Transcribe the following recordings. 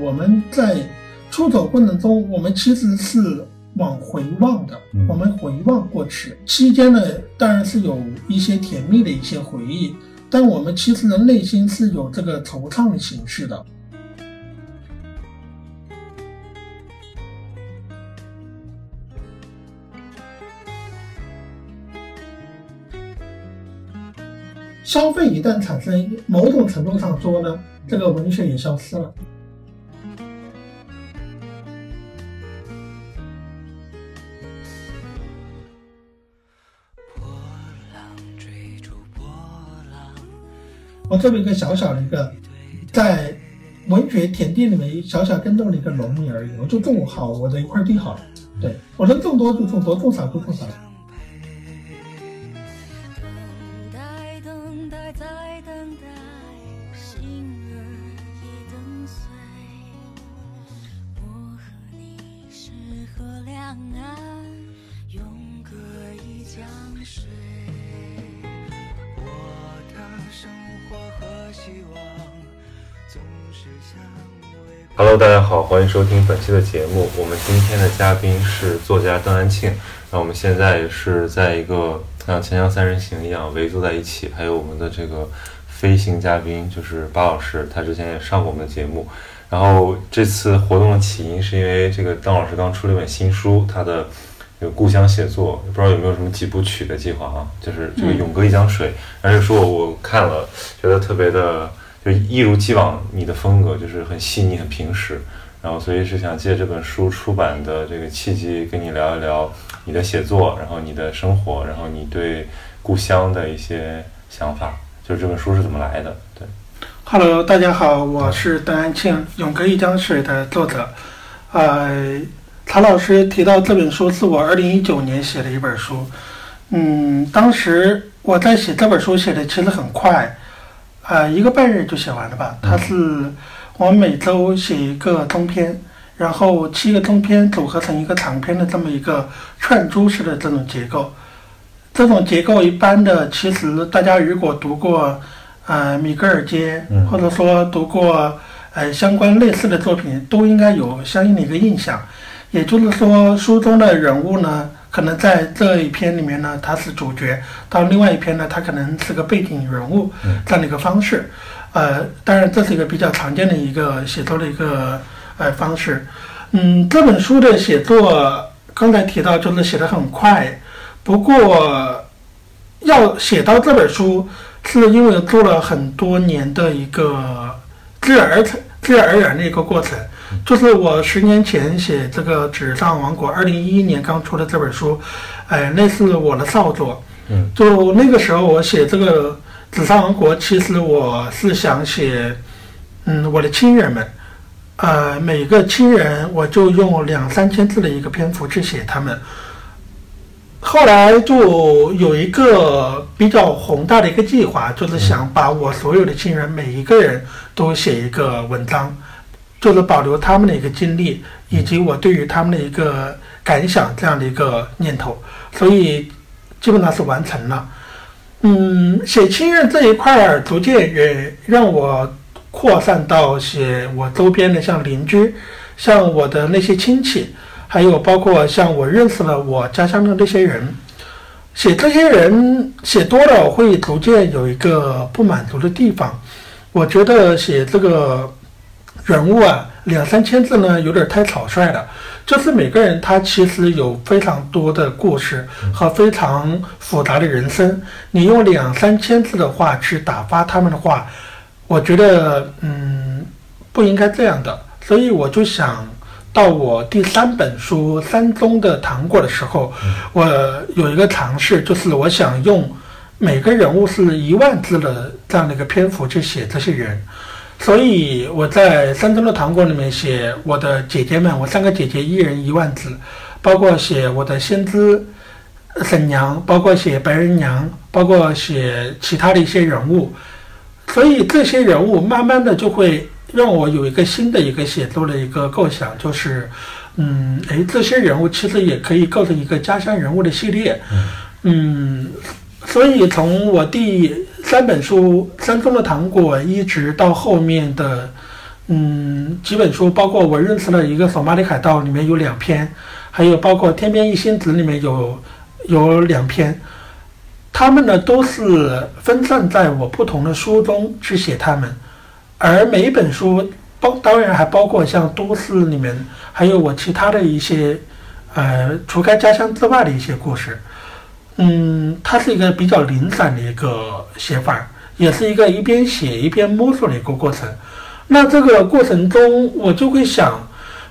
我们在出走过程中，我们其实是往回望的，我们回望过去期间呢，当然是有一些甜蜜的一些回忆，但我们其实的内心是有这个惆怅的形式的。消费一旦产生，某种程度上说呢，这个文学也消失了。我这么一个小小的一个，在文学田地里面小小耕种的一个农民而已，我就种好我的一块地好了。对我能种多就种多，种少就种少。欢迎收听本期的节目。我们今天的嘉宾是作家邓安庆。那我们现在是在一个像《锵锵三人行》一样围坐在一起，还有我们的这个飞行嘉宾就是巴老师，他之前也上过我们的节目。然后这次活动的起因是因为这个邓老师刚出了一本新书，他的这个故乡写作，不知道有没有什么几部曲的计划啊？就是这个《永隔一江水》，而且说我看了，觉得特别的。就一如既往，你的风格就是很细腻、很平实，然后所以是想借这本书出版的这个契机，跟你聊一聊你的写作，然后你的生活，然后你对故乡的一些想法，就是这本书是怎么来的？对，Hello，大家好，我是邓安庆，《永隔一江水》的作者。呃，曹老师提到这本书是我二零一九年写的一本书，嗯，当时我在写这本书写的其实很快。呃，一个半日就写完了吧？它是我每周写一个中篇，然后七个中篇组合成一个长篇的这么一个串珠式的这种结构。这种结构一般的，其实大家如果读过呃米格尔街，或者说读过呃相关类似的作品，都应该有相应的一个印象。也就是说，书中的人物呢。可能在这一篇里面呢，他是主角；到另外一篇呢，他可能是个背景人物，这样的一个方式。呃，当然这是一个比较常见的一个写作的一个呃方式。嗯，这本书的写作刚才提到就是写的很快，不过要写到这本书，是因为做了很多年的一个自然而成、自然而然的一个过程。就是我十年前写这个《纸上王国》，二零一一年刚出的这本书，哎，那是我的少作。嗯，就那个时候我写这个《纸上王国》，其实我是想写，嗯，我的亲人们，呃，每个亲人我就用两三千字的一个篇幅去写他们。后来就有一个比较宏大的一个计划，就是想把我所有的亲人每一个人都写一个文章。就是保留他们的一个经历，以及我对于他们的一个感想这样的一个念头，所以基本上是完成了。嗯，写亲人这一块儿，逐渐也让我扩散到写我周边的，像邻居，像我的那些亲戚，还有包括像我认识了我家乡的那些人。写这些人写多了，会逐渐有一个不满足的地方。我觉得写这个。人物啊，两三千字呢，有点太草率了。就是每个人他其实有非常多的故事和非常复杂的人生，你用两三千字的话去打发他们的话，我觉得嗯不应该这样的。所以我就想到我第三本书《山中的糖果》的时候，我有一个尝试，就是我想用每个人物是一万字的这样的一个篇幅去写这些人。所以我在《山中的糖果》里面写我的姐姐们，我三个姐姐一人一万字，包括写我的先知婶娘，包括写白人娘，包括写其他的一些人物。所以这些人物慢慢的就会让我有一个新的一个写作的一个构想，就是，嗯，哎，这些人物其实也可以构成一个家乡人物的系列，嗯，所以从我第。三本书《山中的糖果》一直到后面的，嗯，几本书，包括我认识了一个索马里海盗，里面有两篇，还有包括天边一星子里面有有两篇，他们呢都是分散在我不同的书中去写他们，而每一本书包当然还包括像都市里面还有我其他的一些，呃，除开家乡之外的一些故事。嗯，它是一个比较零散的一个写法，也是一个一边写一边摸索的一个过程。那这个过程中，我就会想，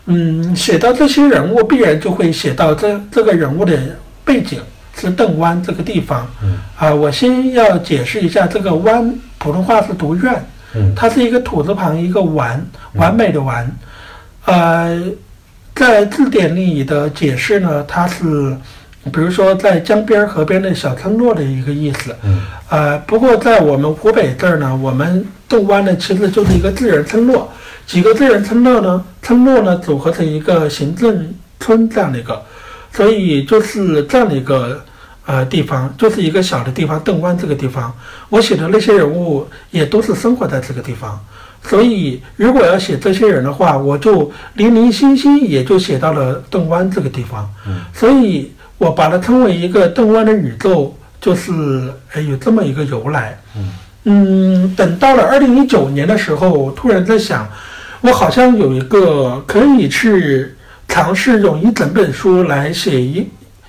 嗯，写到这些人物，必然就会写到这这个人物的背景是邓湾这个地方。嗯。啊，我先要解释一下，这个湾普通话是读院，嗯，它是一个土字旁一个完，完美的完。呃，在字典里的解释呢，它是。比如说，在江边河边的小村落的一个意思。嗯。呃，不过在我们湖北这儿呢，我们邓湾呢其实就是一个自然村落，几个自然村落呢，村落呢组合成一个行政村这样的一个，所以就是这样的一个呃地方，就是一个小的地方，邓湾这个地方，我写的那些人物也都是生活在这个地方，所以如果要写这些人的话，我就零零星星也就写到了邓湾这个地方。嗯。所以。我把它称为一个邓湾的宇宙，就是哎有这么一个由来。嗯，等到了二零一九年的时候，我突然在想，我好像有一个可以去尝试用一整本书来写一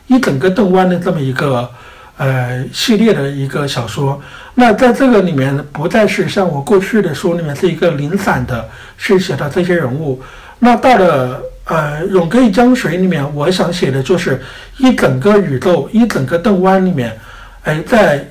一整个邓湾的这么一个呃系列的一个小说。那在这个里面，不再是像我过去的书里面是一个零散的，是写到这些人物。那到了。呃，永隔一江水里面，我想写的就是一整个宇宙，一整个邓湾里面，哎，在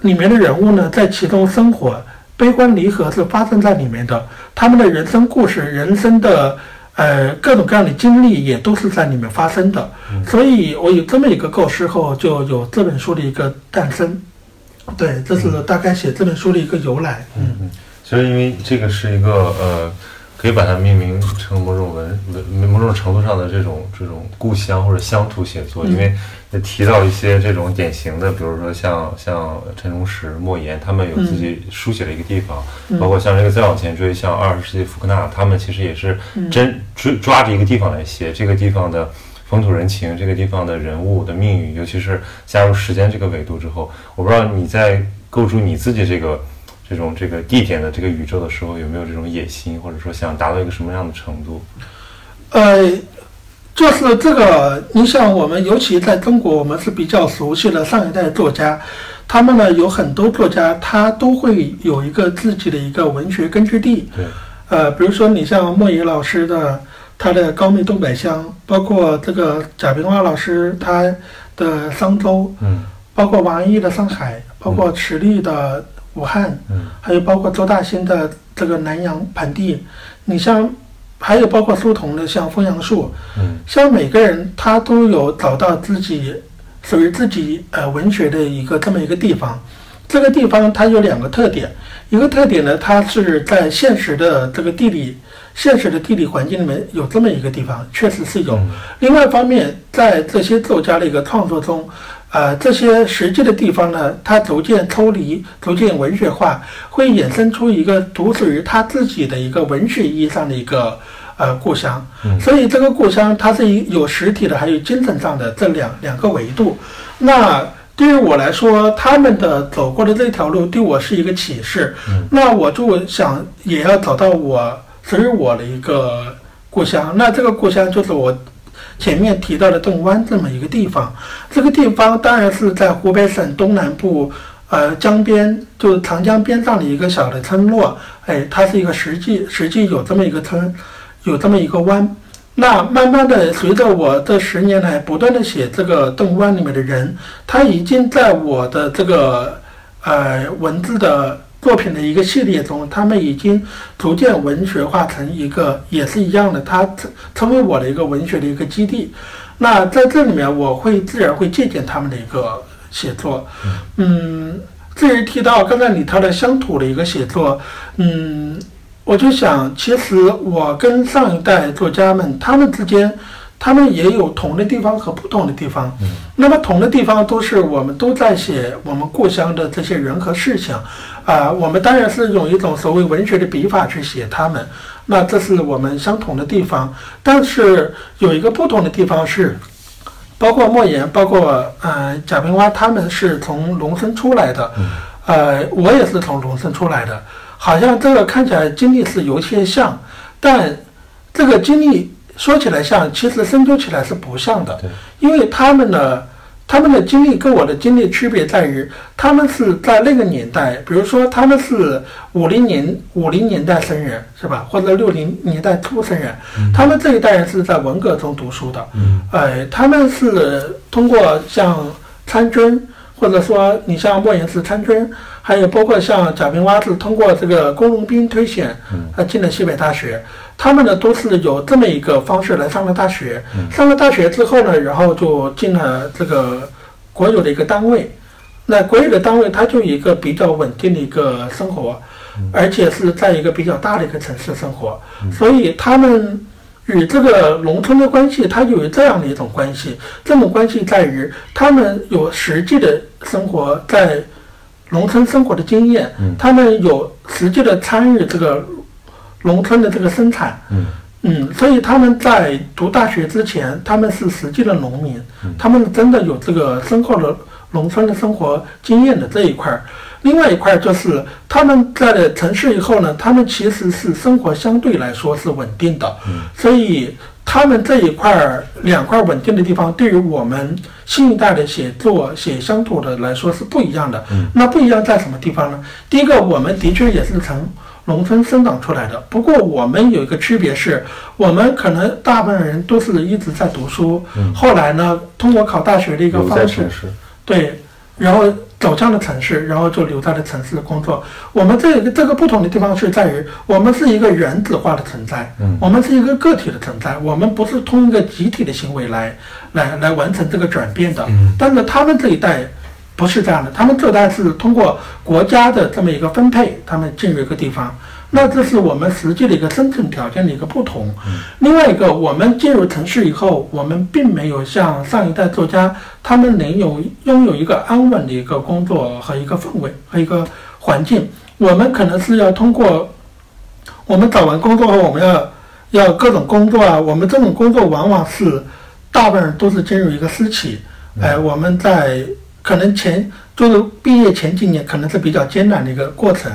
里面的人物呢，在其中生活，悲欢离合是发生在里面的，他们的人生故事、人生的呃各种各样的经历也都是在里面发生的。所以我有这么一个构思后，就有这本书的一个诞生。对，这是大概写这本书的一个由来。嗯嗯，其实因为这个是一个呃。可以把它命名成某种文文某种程度上的这种这种故乡或者乡土写作，因为提到一些这种典型的，比如说像像陈忠实、莫言，他们有自己书写的一个地方，包括像这个再往前追，像二十世纪福克纳，他们其实也是真追抓着一个地方来写这个地方的风土人情，这个地方的人物的命运，尤其是加入时间这个维度之后，我不知道你在构筑你自己这个。这种这个地点的这个宇宙的时候，有没有这种野心，或者说想达到一个什么样的程度？呃，就是这个，你像，我们尤其在中国，我们是比较熟悉的上一代作家，他们呢有很多作家，他都会有一个自己的一个文学根据地。对。呃，比如说你像莫言老师的他的高密东北乡，包括这个贾平凹老师他的商周，嗯，包括王安忆的上海，包括池莉的。武汉，嗯，还有包括周大兴的这个南阳盆地，你像，还有包括苏童的像枫杨树，嗯，像每个人他都有找到自己属于自己呃文学的一个这么一个地方，这个地方它有两个特点，一个特点呢，它是在现实的这个地理现实的地理环境里面有这么一个地方，确实是有，另外一方面，在这些作家的一个创作中。呃，这些实际的地方呢，它逐渐抽离，逐渐文学化，会衍生出一个独属于他自己的一个文学意义上的一个呃故乡。所以这个故乡它是有实体的，还有精神上的这两两个维度。那对于我来说，他们的走过的这条路对我是一个启示。那我就想也要找到我属于我的一个故乡。那这个故乡就是我。前面提到的邓湾这么一个地方，这个地方当然是在湖北省东南部，呃，江边，就是长江边上的一个小的村落。哎，它是一个实际实际有这么一个村，有这么一个湾。那慢慢的，随着我这十年来不断的写这个邓湾里面的人，他已经在我的这个呃文字的。作品的一个系列中，他们已经逐渐文学化成一个，也是一样的，它成成为我的一个文学的一个基地。那在这里面，我会自然会借鉴他们的一个写作。嗯，至于提到刚才你他的乡土的一个写作，嗯，我就想，其实我跟上一代作家们他们之间他们也有同的地方和不同的地方。嗯，那么同的地方都是我们都在写我们故乡的这些人和事情，啊，我们当然是用一种所谓文学的笔法去写他们。那这是我们相同的地方，但是有一个不同的地方是，包括莫言，包括呃贾平凹，他们是从农村出来的，呃，我也是从农村出来的，好像这个看起来经历是有些像，但这个经历说起来像，其实深究起来是不像的，因为他们呢。他们的经历跟我的经历区别在于，他们是在那个年代，比如说他们是五零年五零年代生人，是吧？或者六零年代初生人，他们这一代人是在文革中读书的，呃，他们是通过像参军，或者说你像莫言是参军，还有包括像贾平凹是通过这个工农兵推选，呃，进了西北大学。他们呢都是有这么一个方式来上了大学，上了大学之后呢，然后就进了这个国有的一个单位。那国有的单位，它就一个比较稳定的一个生活，而且是在一个比较大的一个城市生活。所以他们与这个农村的关系，它有这样的一种关系。这种关系在于，他们有实际的生活在农村生活的经验，他们有实际的参与这个。农村的这个生产，嗯，嗯，所以他们在读大学之前，他们是实际的农民，他们真的有这个深厚的农村的生活经验的这一块儿。另外一块就是他们在了城市以后呢，他们其实是生活相对来说是稳定的，所以他们这一块儿两块稳定的地方，对于我们新一代的写作写乡土的来说是不一样的。那不一样在什么地方呢？第一个，我们的确也是从。农村生长出来的，不过我们有一个区别是，我们可能大部分人都是一直在读书，后来呢，通过考大学的一个方式，对，然后走向了城市，然后就留在了城市工作。我们这个这个不同的地方是在于，我们是一个原子化的存在，我们是一个个体的存在，我们不是通过集体的行为来来来完成这个转变的。但是他们这一代。不是这样的，他们这代是通过国家的这么一个分配，他们进入一个地方，那这是我们实际的一个生存条件的一个不同。另外一个，我们进入城市以后，我们并没有像上一代作家，他们能有拥有一个安稳的一个工作和一个氛围和一个环境。我们可能是要通过我们找完工作后，我们要要各种工作啊，我们这种工作往往是大部分人都是进入一个私企，哎，我们在。可能前就是毕业前几年可能是比较艰难的一个过程，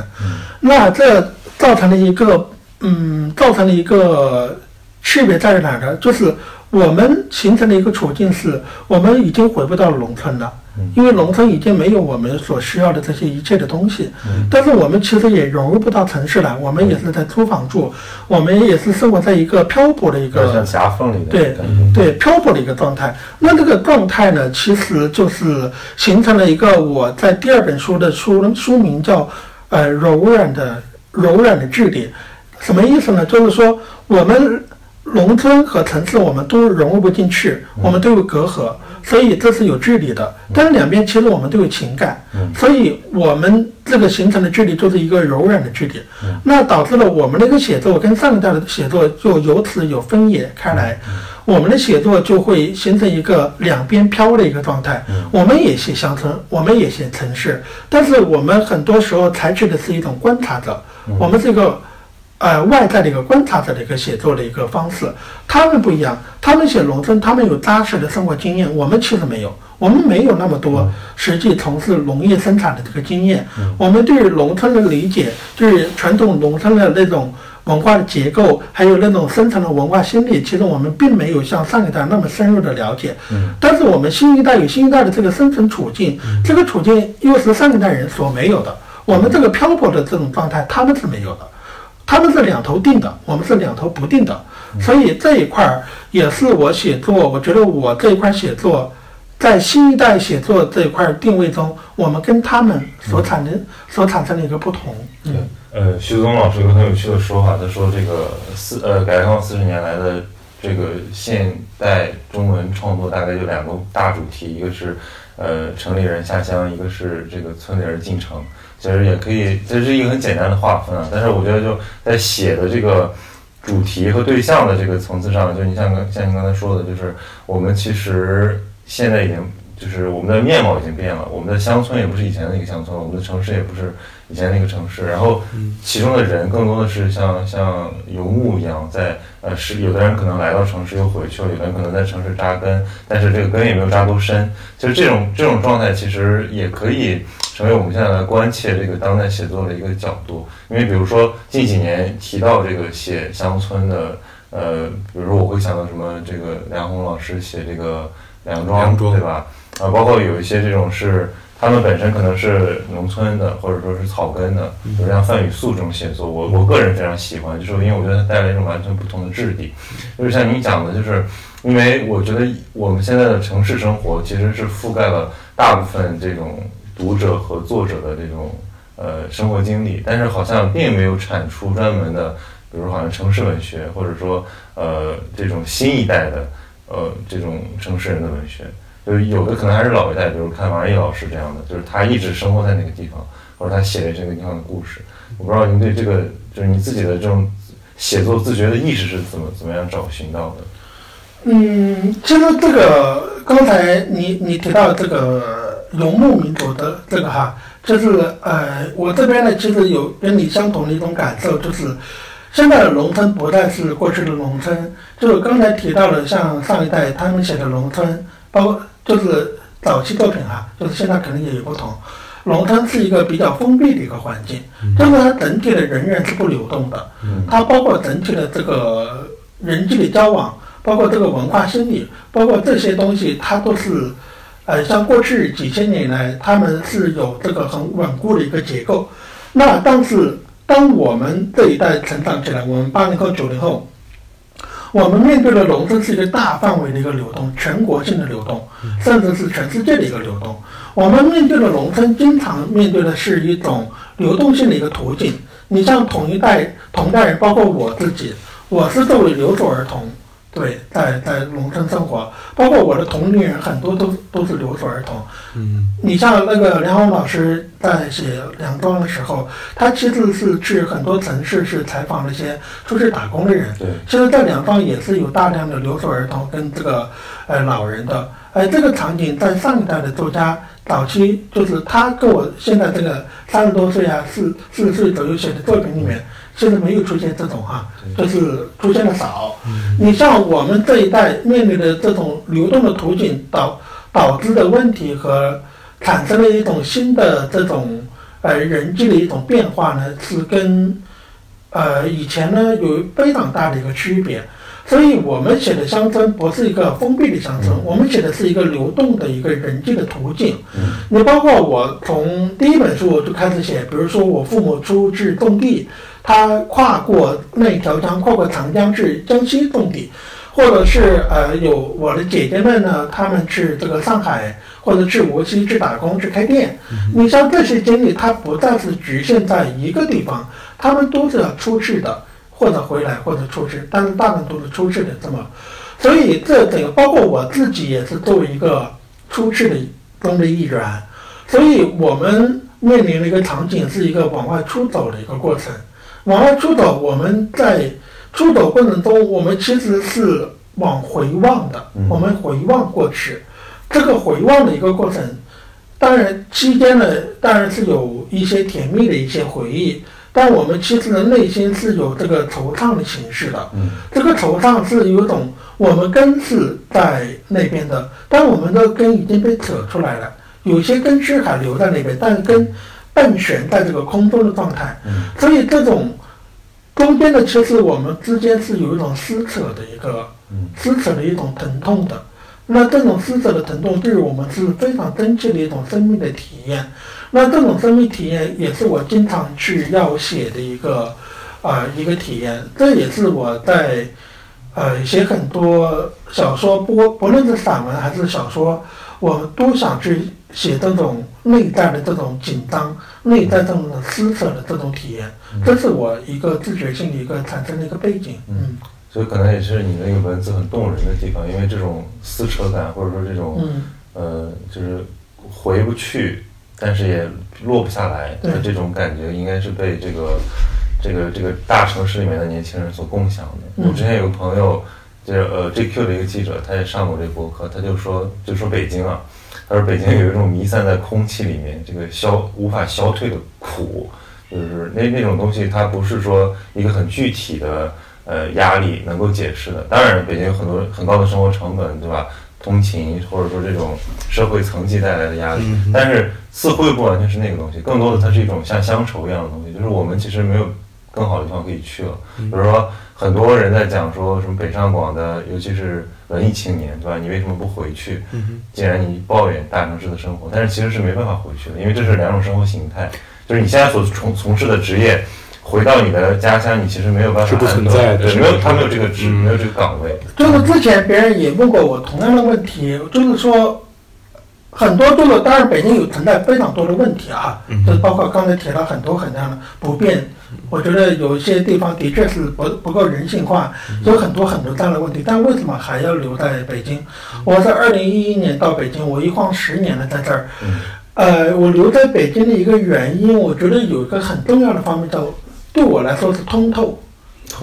那这造成了一个嗯，造成了一个区别在于哪呢？就是我们形成的一个处境是，我们已经回不到农村了。因为农村已经没有我们所需要的这些一切的东西，但是我们其实也融入不到城市来，我们也是在租房住，我们也是生活在一个漂泊的一个像夹缝里的对对漂泊的一个状态。那这个状态呢，其实就是形成了一个我在第二本书的书书名叫呃柔软的柔软的质地，什么意思呢？就是说我们农村和城市我们都融入不进去，我们都有隔阂。所以这是有距离的，但是两边其实我们都有情感，所以我们这个形成的距离就是一个柔软的距离，那导致了我们那个写作跟上一代的写作就由此有分野开来，我们的写作就会形成一个两边飘的一个状态。我们也写乡村，我们也写城市，但是我们很多时候采取的是一种观察者，我们这个。呃，外在的一个观察者的一个写作的一个方式，他们不一样。他们写农村，他们有扎实的生活经验，我们其实没有，我们没有那么多实际从事农业生产的这个经验。我们对于农村的理解，对传统农村的那种文化的结构，还有那种深层的文化心理，其实我们并没有像上一代那么深入的了解。但是我们新一代有新一代的这个生存处境，这个处境又是上一代人所没有的。我们这个漂泊的这种状态，他们是没有的。他们是两头定的，我们是两头不定的，所以这一块儿也是我写作。我觉得我这一块写作，在新一代写作这一块定位中，我们跟他们所产生所产生的一个不同。对，呃，徐子东老师有个很有趣的说法，他说这个四呃改革开放四十年来的这个现代中文创作大概就两个大主题，一个是呃城里人下乡，一个是这个村里人进城。其实也可以，这是一个很简单的划分啊。但是我觉得就在写的这个主题和对象的这个层次上，就你像像你刚才说的，就是我们其实现在已经就是我们的面貌已经变了，我们的乡村也不是以前的一个乡村了，我们的城市也不是以前那个城市，然后其中的人更多的是像像游牧一样在呃是有的人可能来到城市又回去了，有的人可能在城市扎根，但是这个根也没有扎多深，就是这种这种状态其实也可以。成为我们现在来关切这个当代写作的一个角度，因为比如说近几年提到这个写乡村的，呃，比如说我会想到什么这个梁红老师写这个梁庄，对吧？啊，包括有一些这种是他们本身可能是农村的，或者说是草根的，比如像范雨素这种写作，我我个人非常喜欢，就是因为我觉得它带来一种完全不同的质地，就是像你讲的，就是因为我觉得我们现在的城市生活其实是覆盖了大部分这种。读者和作者的这种呃生活经历，但是好像并没有产出专门的，比如好像城市文学，或者说呃这种新一代的呃这种城市人的文学，就是有的可能还是老一代，比如看王安忆老师这样的，就是他一直生活在那个地方，或者他写的这个地方的故事。我不知道您对这个就是你自己的这种写作自觉的意识是怎么怎么样找寻到的？嗯，其实这个刚才你你提到这个。游牧民族的这个哈，就是呃，我这边呢，其实有跟你相同的一种感受，就是现在的农村不再是过去的农村。就是刚才提到的，像上一代他们写的农村，包括就是早期作品哈，就是现在可能也有不同。农村是一个比较封闭的一个环境，就是它整体的人员是不流动的，它包括整体的这个人际的交往，包括这个文化心理，包括这些东西，它都是。呃，像过去几千年来，他们是有这个很稳固的一个结构。那但是，当我们这一代成长起来，我们八零后、九零后，我们面对的农村是一个大范围的一个流动，全国性的流动，甚至是全世界的一个流动。我们面对的农村，经常面对的是一种流动性的一个途径。你像同一代同代人，包括我自己，我是作为留守儿童。对，在在农村生活，包括我的同龄人很多都都是留守儿童。嗯，你像那个梁红老师在写《梁庄》的时候，他其实是去很多城市是采访那些出去打工的人。对，其实，在梁庄也是有大量的留守儿童跟这个呃老人的。而这个场景在上一代的作家早期，就是他跟我现在这个三十多岁啊，四四十岁左右写的作品里面。现在没有出现这种哈，就是出现的少。你像我们这一代面临的这种流动的途径导导致的问题和产生了一种新的这种呃人际的一种变化呢，是跟呃以前呢有非常大的一个区别。所以我们写的乡村不是一个封闭的乡村，我们写的是一个流动的一个人际的途径。你包括我从第一本书我就开始写，比如说我父母出去种地。他跨过那条江，跨过长江去江西种地，或者是呃有我的姐姐们呢，他们去这个上海或者去无锡去打工去开店。你像这些经历，它不再是局限在一个地方，他们都是要出去的，或者回来或者出去，但是大部分都是出去的。这么，所以这整个包括我自己也是作为一个出去的中的一员，所以我们面临的一个场景是一个往外出走的一个过程。往外出走，我们在出走过程中，我们其实是往回望的。我们回望过去，这个回望的一个过程，当然期间呢，当然是有一些甜蜜的一些回忆，但我们其实的内心是有这个惆怅的情绪的。这个惆怅是有种我们根是在那边的，但我们的根已经被扯出来了，有些根是还留在那边，但是根。半悬在这个空中的状态，所以这种中间的，其实我们之间是有一种撕扯的一个撕扯的一种疼痛的。那这种撕扯的疼痛，对于我们是非常真切的一种生命的体验。那这种生命体验，也是我经常去要写的一个啊一个体验。这也是我在呃写很多小说，不不论是散文还是小说，我都想去写这种内在的这种紧张。内在这种撕扯的这种体验，这是我一个自觉性的一个产生的一个背景。嗯，所以可能也是你那个文字很动人的地方，因为这种撕扯感，或者说这种，呃，就是回不去，但是也落不下来的这种感觉，应该是被这个这个这个大城市里面的年轻人所共享的。嗯我之前有个朋友，就是呃 GQ 的一个记者，他也上过这个博客，他就说就说北京啊，他说北京有一种弥散在空气里面，这个消无法消退的苦，就是那那种东西，它不是说一个很具体的呃压力能够解释的。当然，北京有很多很高的生活成本，对吧？通勤或者说这种社会层级带来的压力，但是似乎又不完全是那个东西，更多的它是一种像乡愁一样的东西，就是我们其实没有更好的地方可以去了。比如说，很多人在讲说什么北上广的，尤其是文艺青年，对吧？你为什么不回去？既然你抱怨大城市的生活，但是其实是没办法回去的，因为这是两种生活形态，就是你现在所从从事的职业。回到你的家乡，你其实没有办法是不存在的对，没有他没有这个职，没有这个岗位。就是之前别人也问过我同样的问题，就是说，很多这个当然北京有存在非常多的问题啊，就是包括刚才提到很多很多的不便，我觉得有一些地方的确是不不够人性化，有很多很多这样的问题，但为什么还要留在北京？我在二零一一年到北京，我一晃十年了在这儿。呃，我留在北京的一个原因，我觉得有一个很重要的方面叫，对我来说是通透。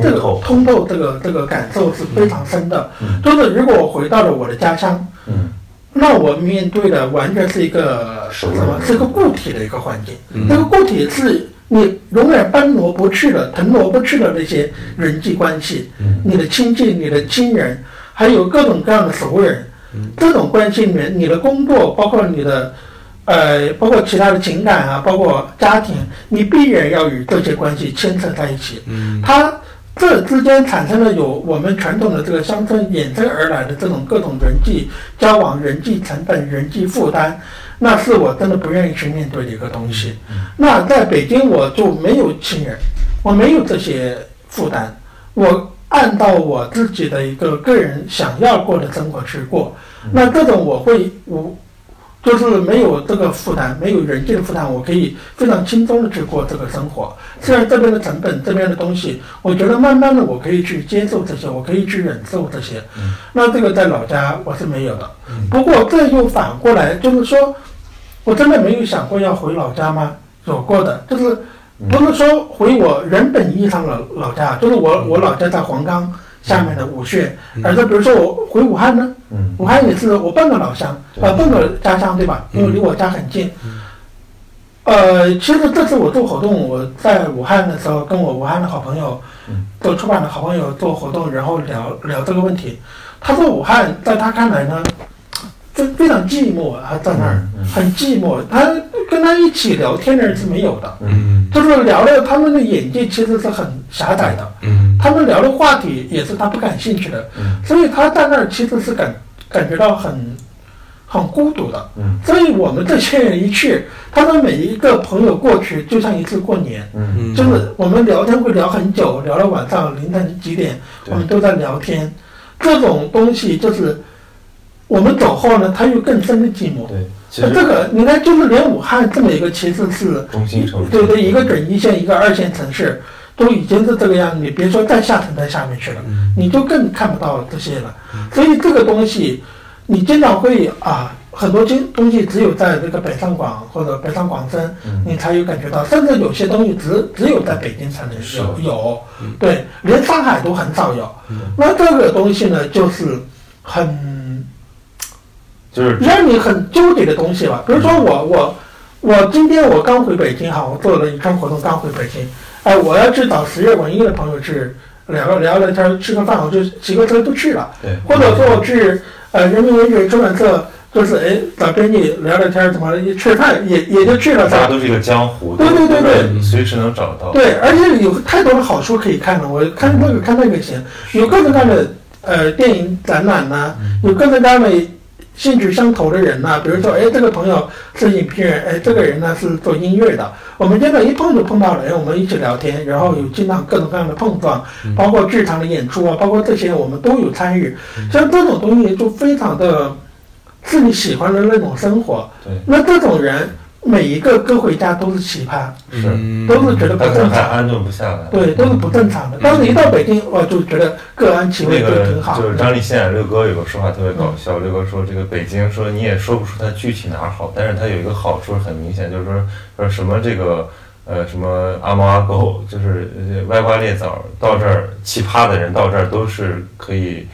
这个通透，通透这个这个感受是非常深的。嗯就是如果我回到了我的家乡，嗯，那我面对的完全是一个什么？是一个固体的一个环境。嗯这个固体是你永远搬挪不去的、腾挪不去的那些人际关系，嗯你的亲戚、你的亲人，还有各种各样的熟人。这种关系里面，你的工作，包括你的。呃，包括其他的情感啊，包括家庭，你必然要与这些关系牵扯在一起。嗯它这之间产生了有我们传统的这个乡村衍生而来的这种各种人际交往、人际成本、人际负担，那是我真的不愿意去面对的一个东西。那在北京我就没有亲人，我没有这些负担，我按照我自己的一个个人想要过的生活去过。那这种我会无。就是没有这个负担，没有人际的负担，我可以非常轻松的去过这个生活。虽然这边的成本，这边的东西，我觉得慢慢的我可以去接受这些，我可以去忍受这些。那这个在老家我是没有的。不过这又反过来，就是说，我真的没有想过要回老家吗？有过的，就是不是说回我原本意义上的老家，就是我我老家在黄冈下面的武穴，而且比如说我回武汉呢，嗯武汉也是我半个老乡，呃，半个家乡，对吧？因为离我家很近。呃，其实这次我做活动，我在武汉的时候，跟我武汉的好朋友，做出版的好朋友做活动，然后聊聊这个问题。他说武汉在他看来呢，非非常寂寞啊，在那儿很寂寞。他跟他一起聊天的人是没有的，嗯就是聊聊他们的眼界其实是很狭窄的。嗯他们聊的话题也是他不感兴趣的，嗯所以他在那儿其实是感感觉到很很孤独的。嗯所以我们这些人一去，他的每一个朋友过去就像一次过年，嗯嗯，就是我们聊天会聊很久，聊到晚上凌晨几点，我们都在聊天。这种东西就是我们走后呢，他有更深的寂寞。对，其实这个你看，就是连武汉这么一个其实是中心城市，对对，一个准一线，一个二线城市，都已经是这个样子，你别说再下沉在下面去了，你就更看不到这些了。所以这个东西，你经常会啊，很多经东西只有在这个北上广或者北上广深，嗯。你才有感觉到，甚至有些东西只只有在北京才能是有有，对，连上海都很少有。那这个东西呢，就是很就是让你很纠结的东西吧。比如说我我我今天我刚回北京哈，我做了一场活动刚回北京，哎，我要去找十月文艺的朋友去聊聊聊天吃个饭，我就骑个车就去了，对，或者说我去呃人民文学出版社，就是哎找编辑聊聊天，怎么吃饭也也就去了，大家都是一个江湖，对对对对对，随时能找到。对，而且有太多的好书可以看了，我看那个看那个行，有各种各样的呃电影展览呐、有各种各样的兴趣相投的人呐、比如说，哎，这个朋友是影评人，哎，这个人呢是做音乐的，我们真的一碰就碰到了，哎，我们一起聊天，然后有经常各种各样的碰撞，包括剧场的演出啊，包括这些我们都有参与，像这种东西就非常的是你喜欢的那种生活，对，那这种人每一个歌回家都是奇葩，是，嗯都是觉得不正常。还安顿不下来。对，都是不正常的。当时一到北京，我就觉得各安其位那个就挺好。就是张立宪六哥有个说法特别搞笑，六哥说这个北京说你也说不出它具体哪儿好，但是它有一个好处很明显，就是说说什么这个呃什么阿猫阿狗，就是呃歪瓜裂枣到这儿，奇葩的人到这儿都是可以，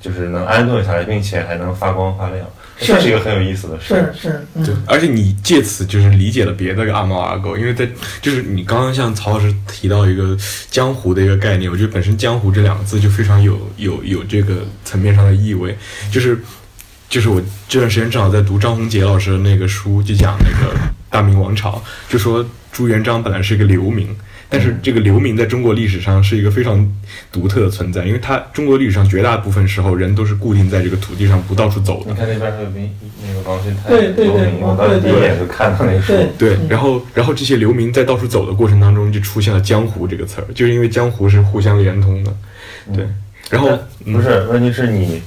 就是能安顿下来，并且还能发光发亮，是这是一个很有意思的事。是是，对嗯，，而且你借此就是理解了别的阿猫阿狗，因为在就是你刚刚像曹老师提到一个江湖的一个概念，我觉得本身“江湖”这两个字就非常有有有这个层面上的意味，就是就是我这段时间正好在读张宏杰老师的那个书，就讲那个大明王朝，就说朱元璋本来是一个流民。但是这个流民在中国历史上是一个非常独特的存在，因为它中国历史上绝大部分时候人都是固定在这个土地上不到处走的你。看那边还有民，那个王俊泰对对对我当时第一眼就看到那书。对然后然后这些流民在到处走的过程当中，就出现了“江湖”这个词儿，就是因为江湖是互相连通的，对。然后但不是，问题是你，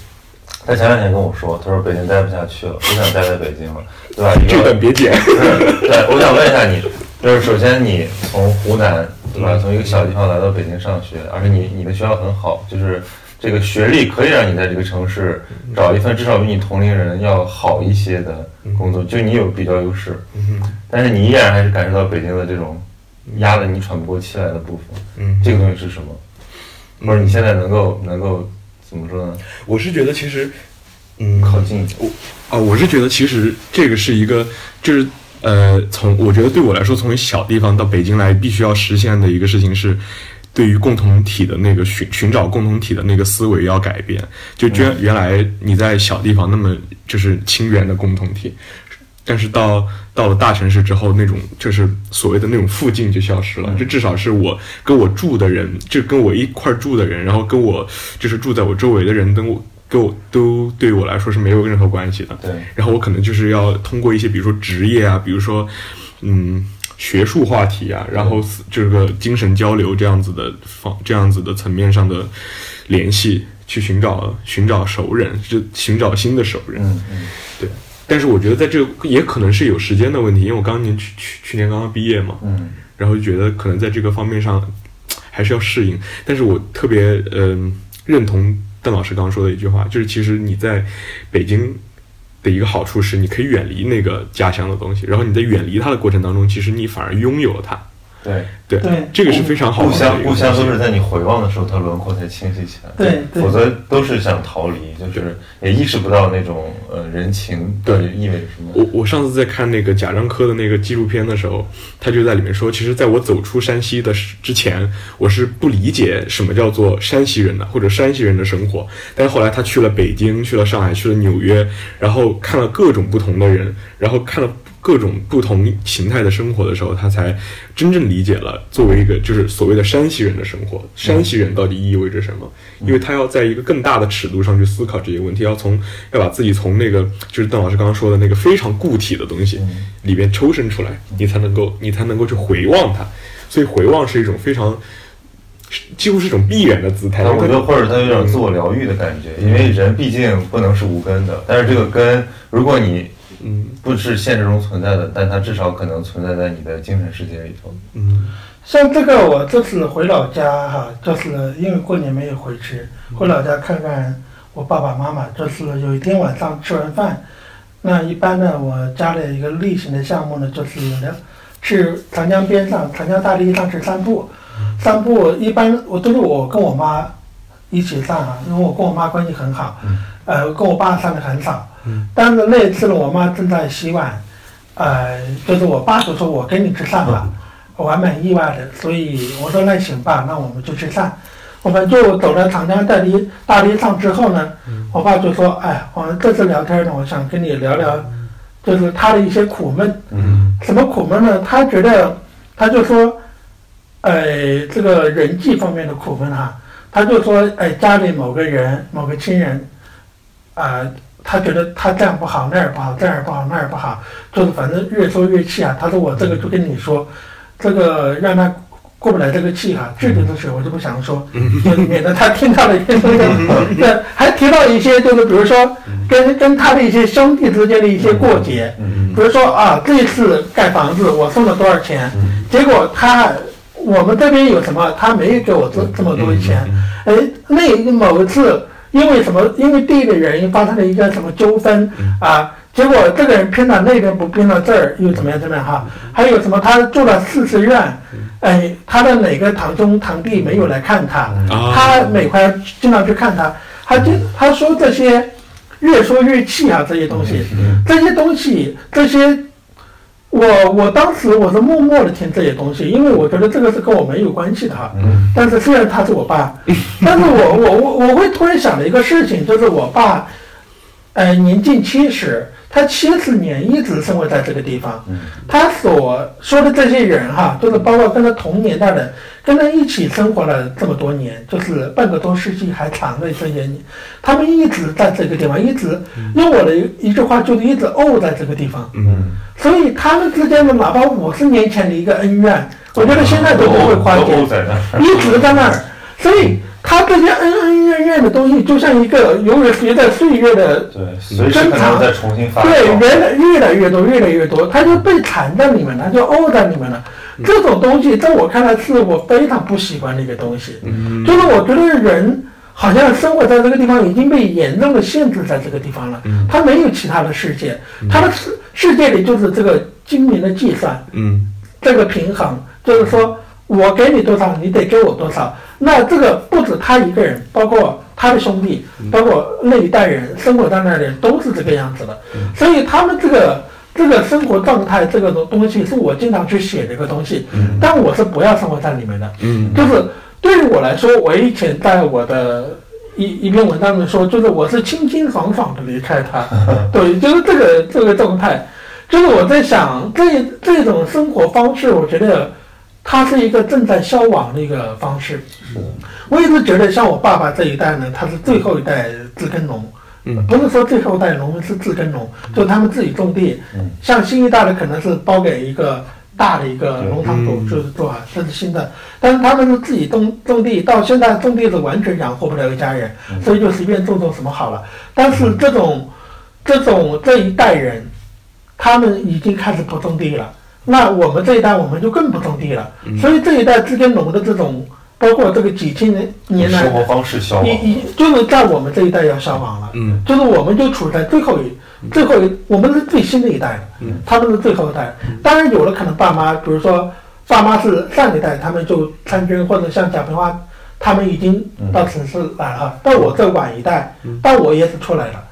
他前两天跟我说，他说北京待不下去了，不想待在北京了，对吧？一这个段别剪，对，我想问一下你，就是首先你从湖南，对吧？从一个小地方来到北京上学，而且你你的学校很好，就是这个学历可以让你在这个城市找一份至少比你同龄人要好一些的工作，就你有比较优势，嗯但是你依然还是感受到北京的这种压得你喘不过气来的部分。嗯，这个东西是什么？或者你现在能够能够怎么说呢？我是觉得其实，嗯，靠近一点。啊，我是觉得其实这个是一个，就是呃，从我觉得对我来说，从小地方到北京来，必须要实现的一个事情是，对于共同体的那个寻寻找共同体的那个思维要改变。就原原来你在小地方那么就是亲缘的共同体，但是到到了大城市之后，那种就是所谓的那种附近就消失了。这至少是我跟我住的人，就跟我一块儿住的人，然后跟我就是住在我周围的人，跟我跟我都对我来说是没有任何关系的。对，然后我可能就是要通过一些，比如说职业啊，比如说，嗯，学术话题啊，然后这个精神交流这样子的方这样子的层面上的联系，去寻找寻找熟人，就寻找新的熟人。嗯嗯，对但是我觉得在这个也可能是有时间的问题，因为我刚年去去去年刚刚毕业嘛，嗯然后就觉得可能在这个方面上还是要适应。但是我特别嗯、认同邓老师刚刚说的一句话，就是其实你在北京的一个好处是，你可以远离那个家乡的东西，然后你在远离它的过程当中，其实你反而拥有了它。对，对，对这个是非常好互的互相都是在你回望的时候，它轮廓才清晰起来。对对否则都是想逃离，就是也意识不到那种呃人情对意味着什么。我我上次在看那个贾樟柯的那个纪录片的时候，他就在里面说，其实在我走出山西的之前，我是不理解什么叫做山西人的或者山西人的生活。但是后来他去了北京，去了上海，去了纽约，然后看了各种不同的人，然后看了各种不同形态的生活的时候，他才真正理解了作为一个就是所谓的山西人的生活，山西人到底意味着什么？因为他要在一个更大的尺度上去思考这些问题，要从要把自己从那个就是邓老师刚刚说的那个非常固体的东西里边抽身出来，你才能够你才能够去回望它。所以回望是一种非常几乎是一种必然的姿态。我觉得或者它有点自我疗愈的感觉，因为人毕竟不能是无根的。但是这个根，如果你嗯不是现实中存在的，但它至少可能存在在你的精神世界里头。嗯像这个，我这次回老家哈，就是因为过年没有回去，回老家看看我爸爸妈妈。就是有一天晚上吃完饭，那一般呢，我家里一个例行的项目呢，就是聊去长江边上、长江大堤上去散步。散步一般我都是我跟我妈一起上啊，因为我跟我妈关系很好，呃，跟我爸上的很少。但是那一次呢，我妈正在洗碗，呃，就是我爸就说我跟你去上吧。我还蛮意外的，所以我说那行吧，那我们就去上。我们就走到长江大堤大堤上之后呢，我爸就说：“哎，我们这次聊天呢，我想跟你聊聊，就是他的一些苦闷。嗯什么苦闷呢？他觉得，他就说，呃，这个人际方面的苦闷哈，他就说，哎，家里某个人某个亲人，啊、他觉得他这样不好，那儿不好，这样不好，那儿不好，就是反正越说越气啊。他说我这个就跟你说，这个让他过不来这个气哈、具体的事我就不想说，就免得他听到了一些东西。对，还提到一些就是比如说跟跟他的一些兄弟之间的一些过节。嗯比如说啊，这一次盖房子我送了多少钱，结果他我们这边有什么，他没有给我这这么多钱。哎，那某一次因为什么，因为地理原因发生了一个什么纠纷啊，结果这个人偏到那边不偏到这儿，又怎么样怎么样？哈？还有什么？他住了四次院，哎，他的哪个堂兄堂弟没有来看他，啊。他每回经常去看他，他就他说这些越说越气啊，这些东西，这些东西这些。我我当时我是默默的听这些东西，因为我觉得这个是跟我没有关系的哈。嗯但是虽然他是我爸，但是我我我我会突然想了一个事情，就是我爸，呃，年近七十，他七十年一直生活在这个地方，嗯。他所说的这些人哈，就是包括跟他同年代的，跟他一起生活了这么多年，就是半个多世纪还长的这些年，他们一直在这个地方，一直用我的一一句话就是一直沤在这个地方，嗯。所以他们之间的哪怕五十年前的一个恩怨，我觉得现在都不会化解。一直在那儿，所以他这些恩恩怨怨的东西，就像一个永远随着岁月的对，随时再重新发对，酵。越来越来越多，越来越多，他就被缠在里面了，就沤在里面了。这种东西在我看来是我非常不喜欢的一个东西，嗯就是我觉得人好像生活在这个地方已经被严重的限制在这个地方了，他没有其他的世界，他的世世界里就是这个精明的计算，嗯这个平衡，就是说我给你多少，你得给我多少。那这个不止他一个人，包括他的兄弟，包括那一代人生活在那里都是这个样子的。所以他们这个这个生活状态，这个东东西是我经常去写的一个东西，但我是不要生活在里面的。嗯。就是对于我来说，我以前在我的一一篇文章里说，就是我是清清爽爽的离开他，对，就是这个这个状态，就是我在想这这种生活方式，我觉得它是一个正在消亡的一个方式。是的，我一直觉得，像我爸爸这一代呢，他是最后一代自耕农，嗯。不是说最后一代农民是自耕农，就是他们自己种地。嗯。像新一代的可能是包给一个大的一个农场主嗯。就是做啊，这是新的，但是他们是自己种种地，到现在种地是完全养活不了一家人，嗯。所以就随便种种什么好了。但是这种这种这一代人，他们已经开始不种地了，那我们这一代我们就更不种地了，嗯所以这一代自耕农的这种，包括这个几千年年来生活方式消亡已。已就是在我们这一代要消亡了。嗯就是我们就处在最后一、最后一，我们是最新的一代的，他们是最后一代。当然有了可能爸妈，比如说爸妈是上一代，他们就参军，或者像贾平凹，他们已经到城市来了。到我这晚一代，到我也是出来了。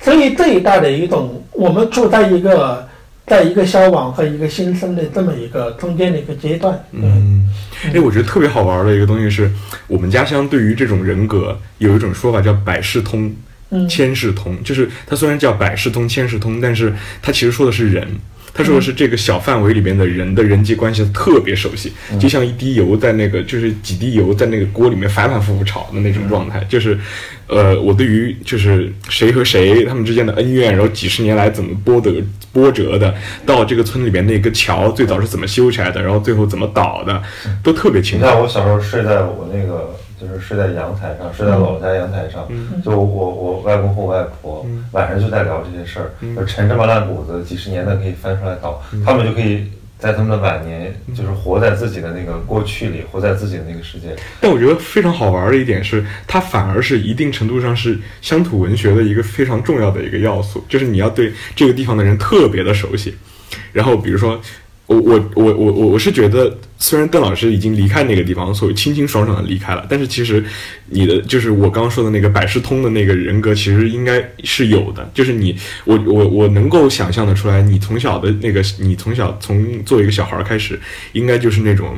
所以这一代的一种，我们处在一个，在一个消亡和一个新生的这么一个中间的一个阶段。对，嗯，哎，我觉得特别好玩的一个东西是，我们家乡对于这种人格有一种说法叫百事通。嗯千事通，就是它虽然叫百事通、千事通，但是它其实说的是人。他说的是这个小范围里边的人的人际关系特别熟悉，就像一滴油在那个就是几滴油在那个锅里面反反复复炒的那种状态。就是，呃，我对于就是谁和谁他们之间的恩怨，然后几十年来怎么波得波折的，到这个村里边那个桥最早是怎么修起来的，然后最后怎么倒的，都特别清楚。你看我小时候睡在我那个，就是睡在阳台上，睡在姥姥家阳台上，就我我外公和我外婆晚上就在聊这些事儿，就陈这么烂谷子，几十年的可以翻出来倒，他们就可以在他们的晚年，就是活在自己的那个过去里，活在自己的那个世界。里。但我觉得非常好玩的一点是，它反而是一定程度上是乡土文学的一个非常重要的一个要素，就是你要对这个地方的人特别的熟悉。然后比如说，我我我我我我是觉得，虽然邓老师已经离开那个地方，所以清清爽爽的离开了，但是其实你的就是我刚刚说的那个百事通的那个人格，其实应该是有的。就是你，我我我能够想象的出来，你从小的那个，你从小从做一个小孩开始，应该就是那种。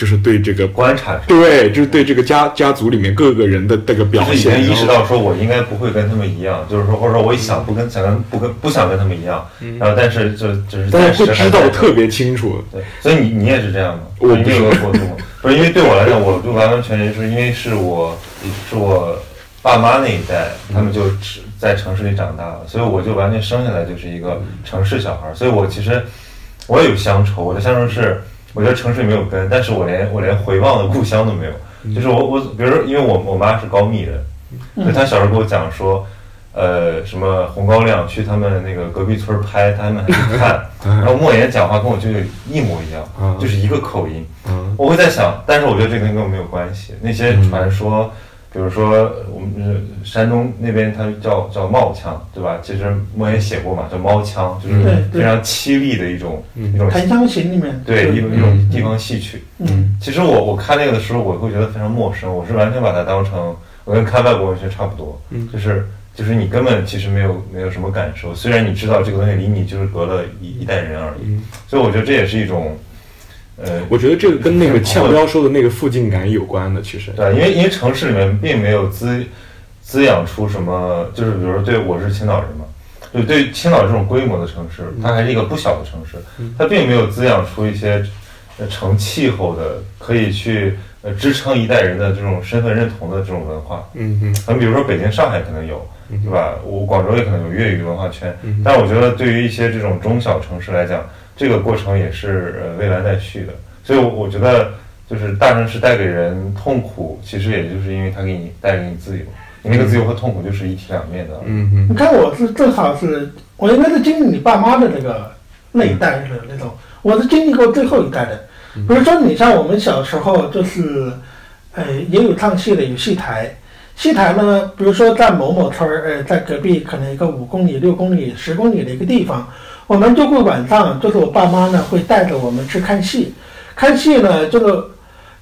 就是对这个观察，对，就是对这个家家族里面各个人的这个表就是已现，经意识到说我应该不会跟他们一样，就是说或者说我想不跟想跟不跟不想跟他们一样，然后但是就只是但暂是会知道特别清楚。对，所以你你也是这样吗？我你有个过渡吗？不是，因为对我来讲，我就完完全全是因为是我是我爸妈那一代，他们就只在城市里长大了，所以我就完全生下来就是一个城市小孩，所以我其实我也有乡愁，我的乡愁是我觉得城市里没有根，但是我连我连回望的故乡都没有，就是我我比如说，因为我我妈是高密人，就她小时候跟我讲说。呃，什么红高粱去他们那个隔壁村拍，他们还去看，然后莫言讲话跟我舅舅一模一样，就是一个口音。嗯我会在想，但是我觉得这个跟我没有关系。那些传说，比如说呃我们呃山东那边它叫叫冒腔，对吧？其实莫言写过嘛，叫猫腔，就是非常凄厉的一种嗯。一种檀香刑里面。对一种一种地方戏曲。嗯。其实我我看那个的时候，我会觉得非常陌生，我是完全把它当成我跟看外国文学差不多，嗯。就是就是你根本其实没有没有什么感受，虽然你知道这个东西离你就是隔了一一代人而已，嗯。所以我觉得这也是一种，呃，我觉得这个跟那个呛标说的那个附近感有关的，其实。对，因为因为城市里面并没有滋滋养出什么，就是比如说对我是青岛人嘛，就对青岛这种规模的城市，它还是一个不小的城市，它并没有滋养出一些呃成气候的可以去呃支撑一代人的这种身份认同的这种文化。嗯嗯可能比如说北京、上海可能有，对吧？我广州也可能有粤语文化圈，嗯但我觉得对于一些这种中小城市来讲，这个过程也是呃未来待续的。所以我我觉得，就是大城市带给人痛苦，其实也就是因为它给你带给你自由，你那个自由和痛苦就是一体两面的。嗯嗯你看我是正好是，我应该是经历你爸妈的那个那一代的那种，我是经历过最后一代的。比如说你像我们小时候就是，呃，也有唱戏的，有戏台。戏台呢，比如说在某某村儿，呃，在隔壁可能一个五公里、六公里、十公里的一个地方，我们就会晚上，就是我爸妈呢会带着我们去看戏。看戏呢，就是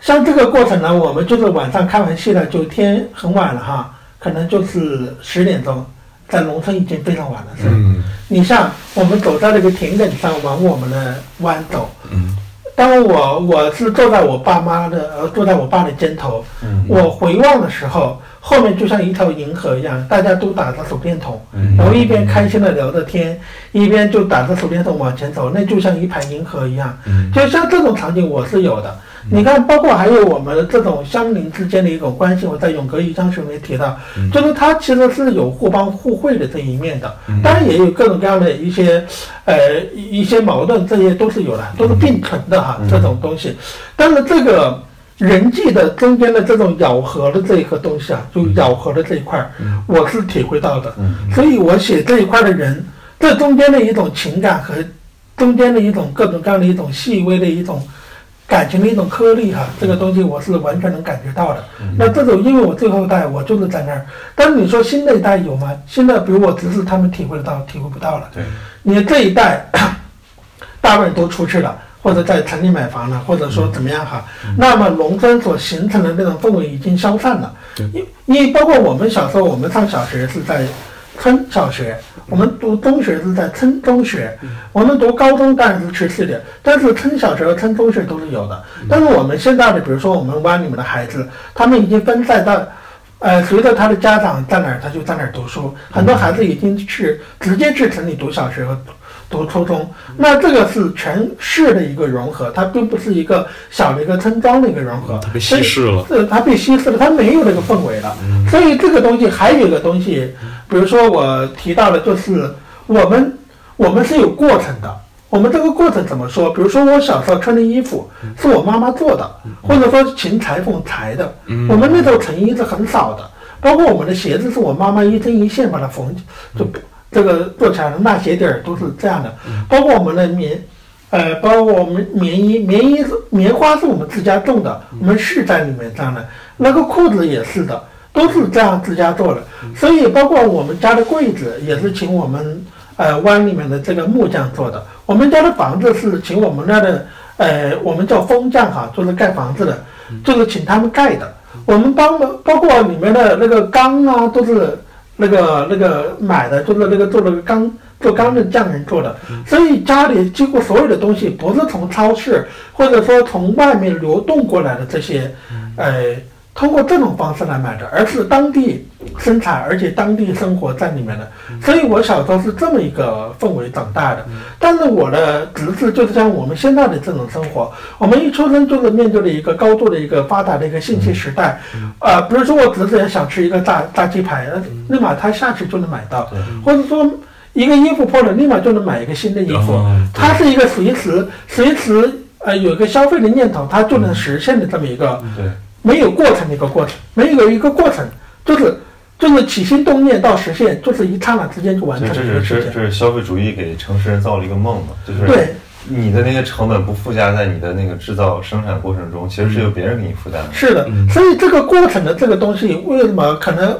像这个过程呢，我们就是晚上看完戏呢，就天很晚了哈，可能就是十点钟，在农村已经非常晚了。是，嗯。你像我们走在这个田埂上往我们的弯走，嗯。当我我是坐在我爸妈的呃坐在我爸的肩头，嗯。我回望的时候，后面就像一条银河一样，大家都打着手电筒，嗯然后一边开心的聊着天，一边就打着手电筒往前走，那就像一盘银河一样。嗯就像这种场景我是有的。你看，包括还有我们这种乡邻之间的一种关系，我在《永隔一章》里面提到，就是它其实是有互帮互惠的这一面的。当然也有各种各样的一些，呃，一一些矛盾，这些都是有的，都是并存的哈，这种东西。但是这个人际的中间的这种咬合的这一个东西啊，就咬合的这一块儿，我是体会到的。所以我写这一块的人，这中间的一种情感和中间的一种各种各样的一种细微的一种感情的一种颗粒哈，这个东西我是完全能感觉到的。那这种因为我最后一代我就是在那儿，但是你说新的一代有吗？新的比如我侄子他们体会得到，体会不到了。对，你这一代大部分都出去了。或者在城里买房了，或者说怎么样哈，那么农村所形成的那种氛围已经消散了。因因为包括我们小时候，我们上小学是在村小学，我们读中学是在村中学，我们读高中当然是去市里，但是村小学和村中学都是有的。但是我们现在的，比如说我们湾里面的孩子，他们已经分散到，呃，随着他的家长在哪儿，他就在哪儿读书。很多孩子已经去直接去城里读小学和读读初中，那这个是全市的一个融合，它并不是一个小的一个村庄的一个融合，它被稀释了。是它被稀释了，它没有那个氛围了。所以这个东西还有一个东西，比如说我提到的，就是我们我们是有过程的。我们这个过程怎么说？比如说我小时候穿的衣服是我妈妈做的，或者说请裁缝裁的。我们那时候成衣是很少的，包括我们的鞋子是我妈妈一针一线把它缝，就这个做起来的纳鞋底儿都是这样的，包括我们的棉。呃，包括我们棉衣，棉衣是棉花是我们自家种的，我们是在里面这样的。那个裤子也是的，都是这样自家做的。所以包括我们家的柜子也是请我们呃湾里面的这个木匠做的。我们家的房子是请我们那的呃，我们叫风匠哈，就是盖房子的，就是请他们盖的。我们帮包括里面的那个缸啊，都是那个那个买的，就是那个做那个钢。做钢的匠人做的，所以家里几乎所有的东西不是从超市或者说从外面流动过来的这些，呃，通过这种方式来买的，而是当地生产，而且当地生活在里面的。所以我小时候是这么一个氛围长大的。但是我的侄子就是像我们现在的这种生活，我们一出生就是面对了一个高度的一个发达的一个信息时代，啊，比如说我侄子也想吃一个炸炸鸡排，立马他下去就能买到，或者说。一个衣服破了，立马就能买一个新的衣服。它是一个随时随时呃有一个消费的念头，它就能实现的这么一个没有过程的一个过程，没有一个过程，就是就是起心动念到实现，就是一刹那之间就完成这了这个事情。是这这是消费主义给城市人造了一个梦嘛？就是对你的那些成本不附加在你的那个制造生产过程中，其实是由别人给你负担的。是的，所以这个过程的这个东西，为什么可能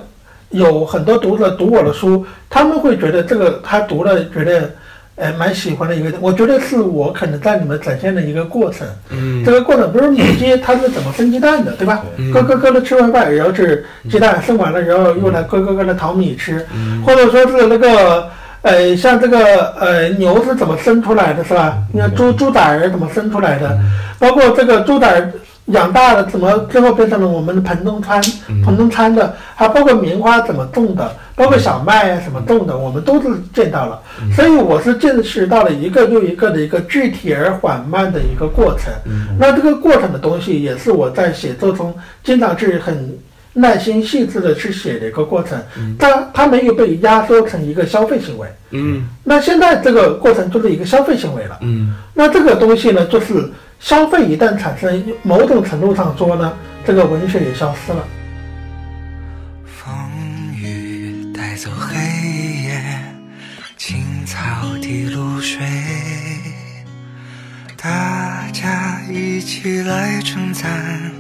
有很多读者读我的书，他们会觉得这个他读了觉得，呃，蛮喜欢的一个，我觉得是我可能在里面展现的一个过程。嗯这个过程，比如母鸡它是怎么生鸡蛋的，对吧？嗯咯咯咯的吃完饭，然后是鸡蛋生完了，然后用来咯咯咯的淘米吃，嗯或者说是那个。呃，像这个呃牛是怎么生出来的，是吧？你看猪猪崽儿怎么生出来的，包括这个猪崽儿养大了怎么最后变成了我们的盆中餐，盆中餐的，还包括棉花怎么种的，包括小麦啊什么种的，我们都是见到了。所以我是见识到了一个又一个的一个具体而缓慢的一个过程。那这个过程的东西，也是我在写作中经常去很耐心细致的去写的一个过程。它它没有被压缩成一个消费行为。嗯那现在这个过程就是一个消费行为了。嗯那这个东西呢，就是消费一旦产生，某种程度上说呢，这个文学也消失了。风雨带走黑夜，青草滴露水，大家一起来称赞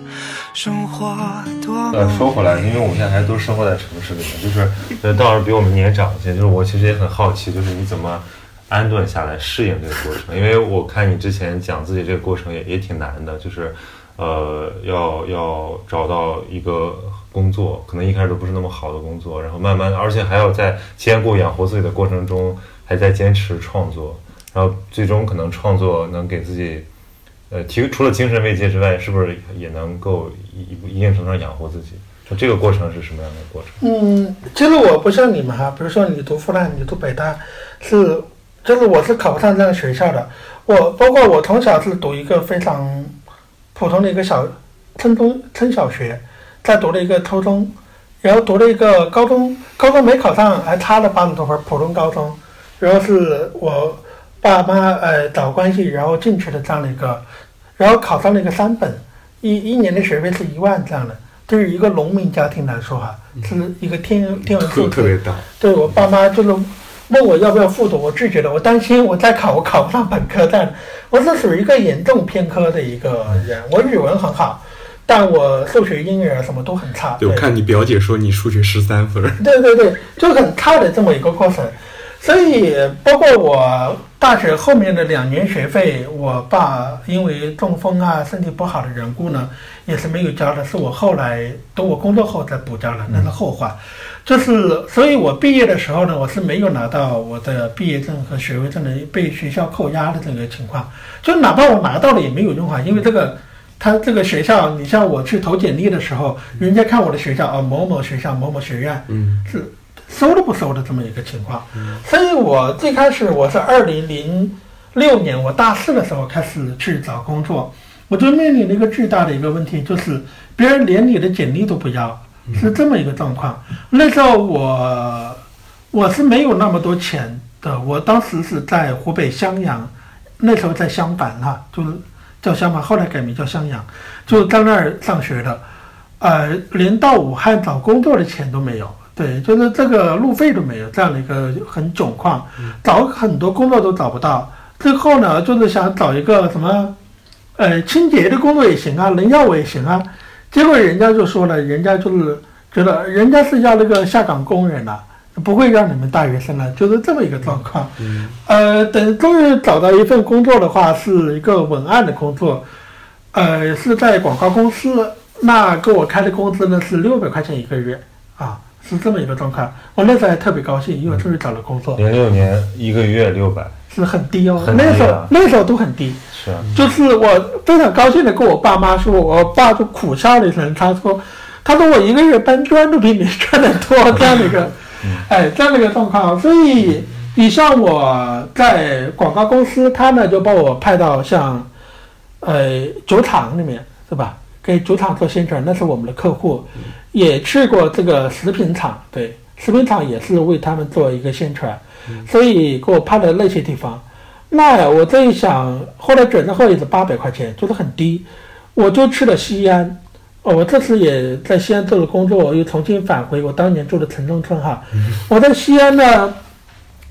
生活多呃，说回来，因为我现在还都生活在城市里面，就是呃，道儿比我们年长一些，就是我其实也很好奇，就是你怎么安顿下来适应这个过程？因为我看你之前讲自己这个过程也也挺难的，就是呃，要要找到一个工作，可能一开始都不是那么好的工作，然后慢慢，而且还要在兼顾养活自己的过程中，还在坚持创作，然后最终可能创作能给自己。呃，提除了精神慰藉之外，是不是也能够一一定程度上养活自己？就这个过程是什么样的过程？嗯，其实我不像你们哈，比如说你读复旦，你读北大，是就是我是考不上这样的学校的。我包括我从小是读一个非常普通的一个小村中村小学，再读了一个初中，然后读了一个高中，高中没考上，还差了八十多分，普通高中。然后是我爸妈呃找关系，然后进去的这样的一个，然后考上了一个三本，一一年的学费是一万这样的。对于一个农民家庭来说哈，是一个天天文数字。特特别大，对我爸妈就是问我要不要复读，我拒绝了，我担心我再考我考不上本科，但我是属于一个严重偏科的一个人，我语文很好，但我数学、英语啊什么都很差。对我看你表姐说你数学十三分，对对对，就很差的这么一个过程。所以，包括我大学后面的两年学费，我爸因为中风啊、身体不好的缘故呢，也是没有交的，是我后来等我工作后再补交的，那是后话。就是，所以我毕业的时候呢，我是没有拿到我的毕业证和学位证的，被学校扣押的这个情况。就哪怕我拿到了也没有用啊，因为这个。他这个学校，你像我去投简历的时候，人家看我的学校啊，某某学校、某某学院，嗯是收都不收的这么一个情况。所以我最开始我是二零零六年我大四的时候开始去找工作，我就面临了一个巨大的一个问题，就是别人连你的简历都不要，是这么一个状况。那时候我我是没有那么多钱的，我当时是在湖北襄阳，那时候在襄樊哈，就是叫襄樊，后来改名叫襄阳，就在那儿上学的。呃，连到武汉找工作的钱都没有，对，就是这个路费都没有，这样的一个很窘况，找很多工作都找不到。最后呢，就是想找一个什么，呃，清洁的工作也行啊，能要我也行啊。结果人家就说了，人家就是觉得人家是要那个下岗工人的、不会让你们大学生了，就是这么一个状况。呃，等终于找到一份工作的话，是一个文案的工作，呃，是在广告公司，那给我开的工资呢是六百块钱一个月啊，是这么一个状况。我那时候还特别高兴，因为终于找了工作，零六年一个月六百，是很低哦，很低啊那时候那时候都很低。是啊，就是我非常高兴的跟我爸妈说，我爸就苦笑了一声，他说，他说我一个月搬砖都比你 赚的多，这样的一个，哎，这样的一个状况。所以你像我在广告公司，他呢就把我派到像，呃，酒厂里面，是吧？给酒厂做宣传，那是我们的客户，也去过这个食品厂，对，食品厂也是为他们做一个宣传，所以给我派了那些地方。那我这一想，后来转账后也是八百块钱，就是很低，我就去了西安。哦，我这次也在西安做了工作，我又重新返回我当年住的城中村哈。我在西安呢，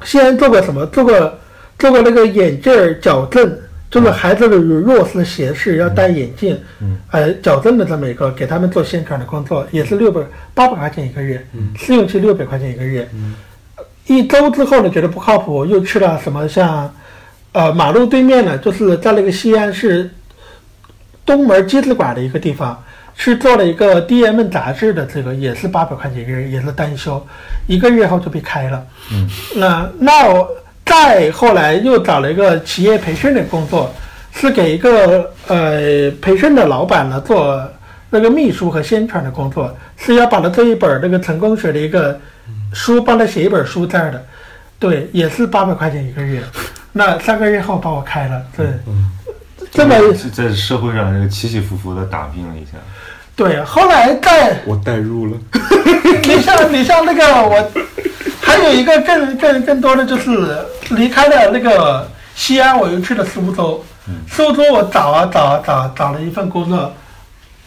西安做过什么？做过做过那个眼镜儿矫正，就是孩子的有弱视斜视要戴眼镜，嗯，呃，矫正的这么一个，给他们做宣传的工作，也是六百八百块钱一个月，试用期六百块钱一个月，一周之后呢，觉得不靠谱，又去了什么像，呃，马路对面呢，就是在那个西安市东门机子馆的一个地方，去做了一个 DM 杂志的这个，也是八百块钱一个月，也是单休，一个月后就被开了。嗯，那那我再后来又找了一个企业培训的工作，是给一个呃培训的老板呢做那个秘书和宣传的工作，是要把他这一本那个成功学的一个书帮他写一本书这样的，对，也是八百块钱一个月。那三个月后把我开了，对，这么在社会上这个起起伏伏的打拼了一下，对。后来再我代入了，你像你像那个我，还有一个更更更多的就是离开了那个西安，我又去了苏州。苏州我找啊找啊找找了一份工作，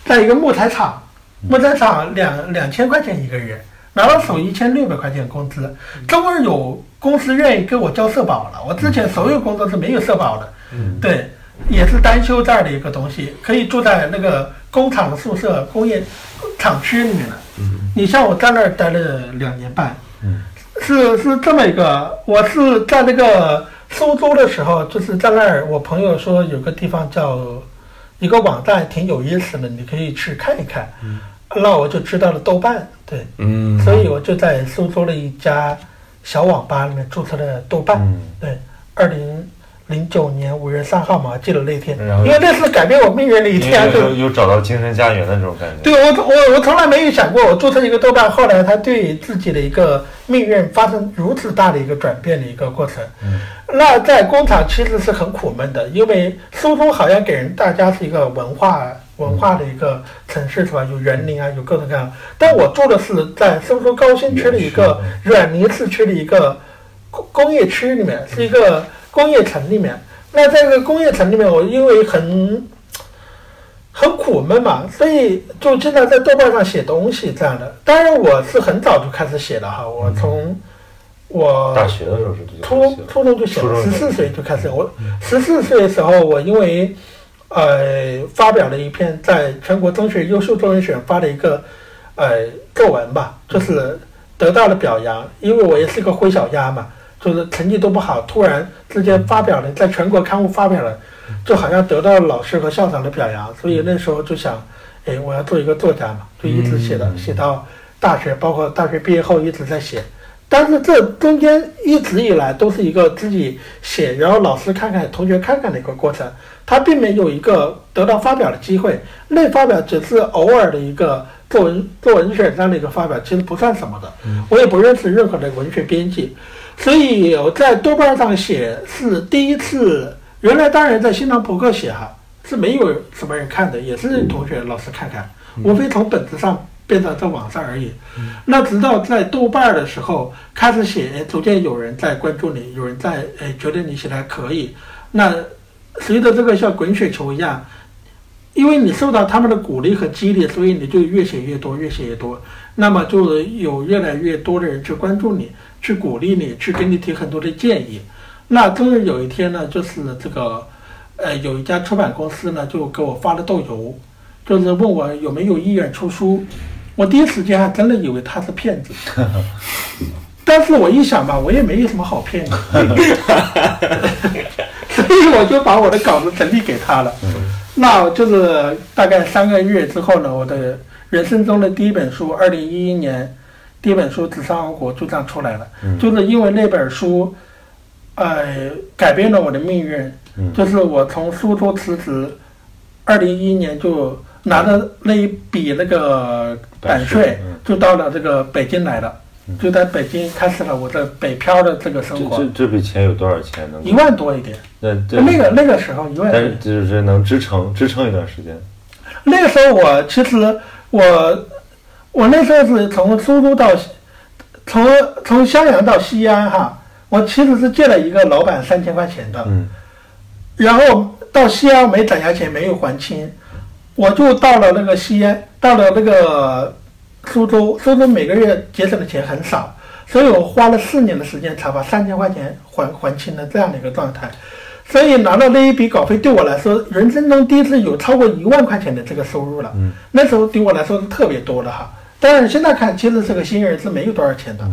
在一个木材厂，木材厂两两千块钱一个月，拿到手一千六百块钱工资。终于有公司愿意给我交社保了，我之前所有工作是没有社保的。对，也是单休这样的一个东西，可以住在那个工厂的宿舍、工业厂区里面的。你像我在那儿待了两年半，嗯是是这么一个，我是在那个苏州的时候，就是在那儿，我朋友说有个地方叫一个网站挺有意思的，你可以去看一看。那我就知道了豆瓣，对，嗯，所以我就在苏州的一家小网吧里面注册了豆瓣。嗯对，二零零九年五月三号嘛，记得那天，因为那是改变我命运的一天，为就有有找到精神家园的这种感觉，对我我我从来没有想过，我注册一个豆瓣，后来它对自己的一个命运发生如此大的一个转变的一个过程。嗯那在工厂其实是很苦闷的，因为苏州好像给人大家是一个文化文化的一个城市，是吧？有园林啊，有各种各样。但我住的是在苏州高新区的一个软泥市区的一个工工业区里面，是一个工业城里面。那在这个工业城里面，我因为很很苦闷嘛，所以就经常在豆瓣上写东西这样的。当然，我是很早就开始写了哈，我从我大学的时候是这初中初中就写了，十四岁就开始。我十四岁的时候，我因为呃发表了一篇在全国中学优秀作文选发的一个呃作文吧，就是得到了表扬。因为我也是个灰小鸭嘛，就是成绩都不好，突然之间发表了，在全国刊物发表了，就好像得到了老师和校长的表扬。所以那时候就想，哎，我要做一个作家嘛，就一直写的，写到大学，包括大学毕业后一直在写。但是这中间一直以来都是一个自己写，然后老师看看、同学看看的一个过程，他并没有一个得到发表的机会。那发表只是偶尔的一个作文作文选上的一个发表，其实不算什么的。我也不认识任何的文学编辑，所以我在豆瓣上写是第一次。原来当然在新浪博客写哈是没有什么人看的，也是同学、老师看看，无非从本子上变到在网上而已。那直到在豆瓣的时候开始写，哎，逐渐有人在关注你，有人在哎觉得你写的还可以。那随着这个像滚雪球一样，因为你受到他们的鼓励和激励，所以你就越写越多，越写越多。那么就有越来越多的人去关注你，去鼓励你，去给你提很多的建议。那终于有一天呢，就是这个，呃，有一家出版公司呢，就给我发了豆油，就是问我有没有意愿出书。我第一时间还真的以为他是骗子，但是我一想吧，我也没有什么好骗的，所以我就把我的稿子整理给他了。那就是大概三个月之后呢，我的人生中的第一本书，二零一一年第一本书《纸上王国》就这样出来了。就是因为那本书，呃，改变了我的命运。就是我从苏州辞职，二零一一年就拿着那一笔那个版税，就到了这个北京来了，就在北京开始了我的北漂的这个生活这这，这笔钱有多少钱呢？一万多一点。那这那个那个时候一万多但是就是能支撑支撑一段时间。那个时候我其实我我那时候是从苏州到从从襄阳到西安哈，我其实是借了一个老板三千块钱的，嗯然后到西安没攒下钱，没有还清，我就到了那个西安，到了那个苏州，苏州每个月节省的钱很少，所以我花了四年的时间才把三千块钱还还清了这样的一个状态。所以拿到那一笔稿费对我来说，人生中第一次有超过一万块钱的这个收入了。嗯，那时候对我来说是特别多的哈。当然现在看，其实这个新人是没有多少钱的。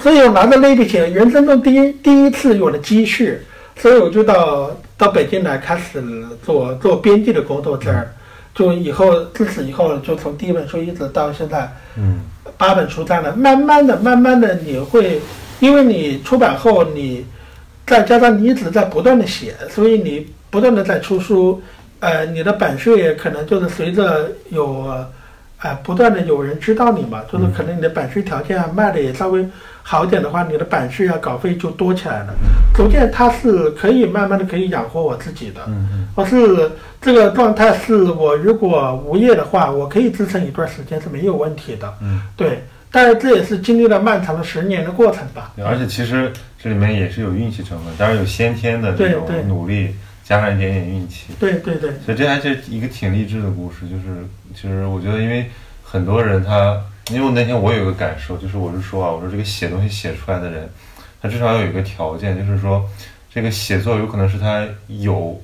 所以我拿着那笔钱，人生中第一第一次有了积蓄，所以我就到到北京来开始做做编辑的工作这儿。就以后自此以后，就从第一本书一直到现在，嗯八本书这样的，慢慢的、慢慢的，你会，因为你出版后，你再加上你一直在不断的写，所以你不断的在出书，呃，你的版税也可能就是随着有，呃，不断的有人知道你嘛，就是可能你的版税条件啊卖的也稍微好一点的话，你的版税啊稿费就多起来了，逐渐它是可以慢慢的可以养活我自己的。我是这个状态，是我如果无业的话，我可以支撑一段时间是没有问题的。嗯，对，但是这也是经历了漫长的十年的过程吧。对而且其实这里面也是有运气成分，当然有先天的这种对对努力，加上一点点运气。对对对，所以这还是一个挺励志的故事，就是其实我觉得，因为很多人他，因为我那天我有一个感受，就是我是说啊，我说这个写东西写出来的人，他至少要有一个条件，就是说这个写作有可能是他有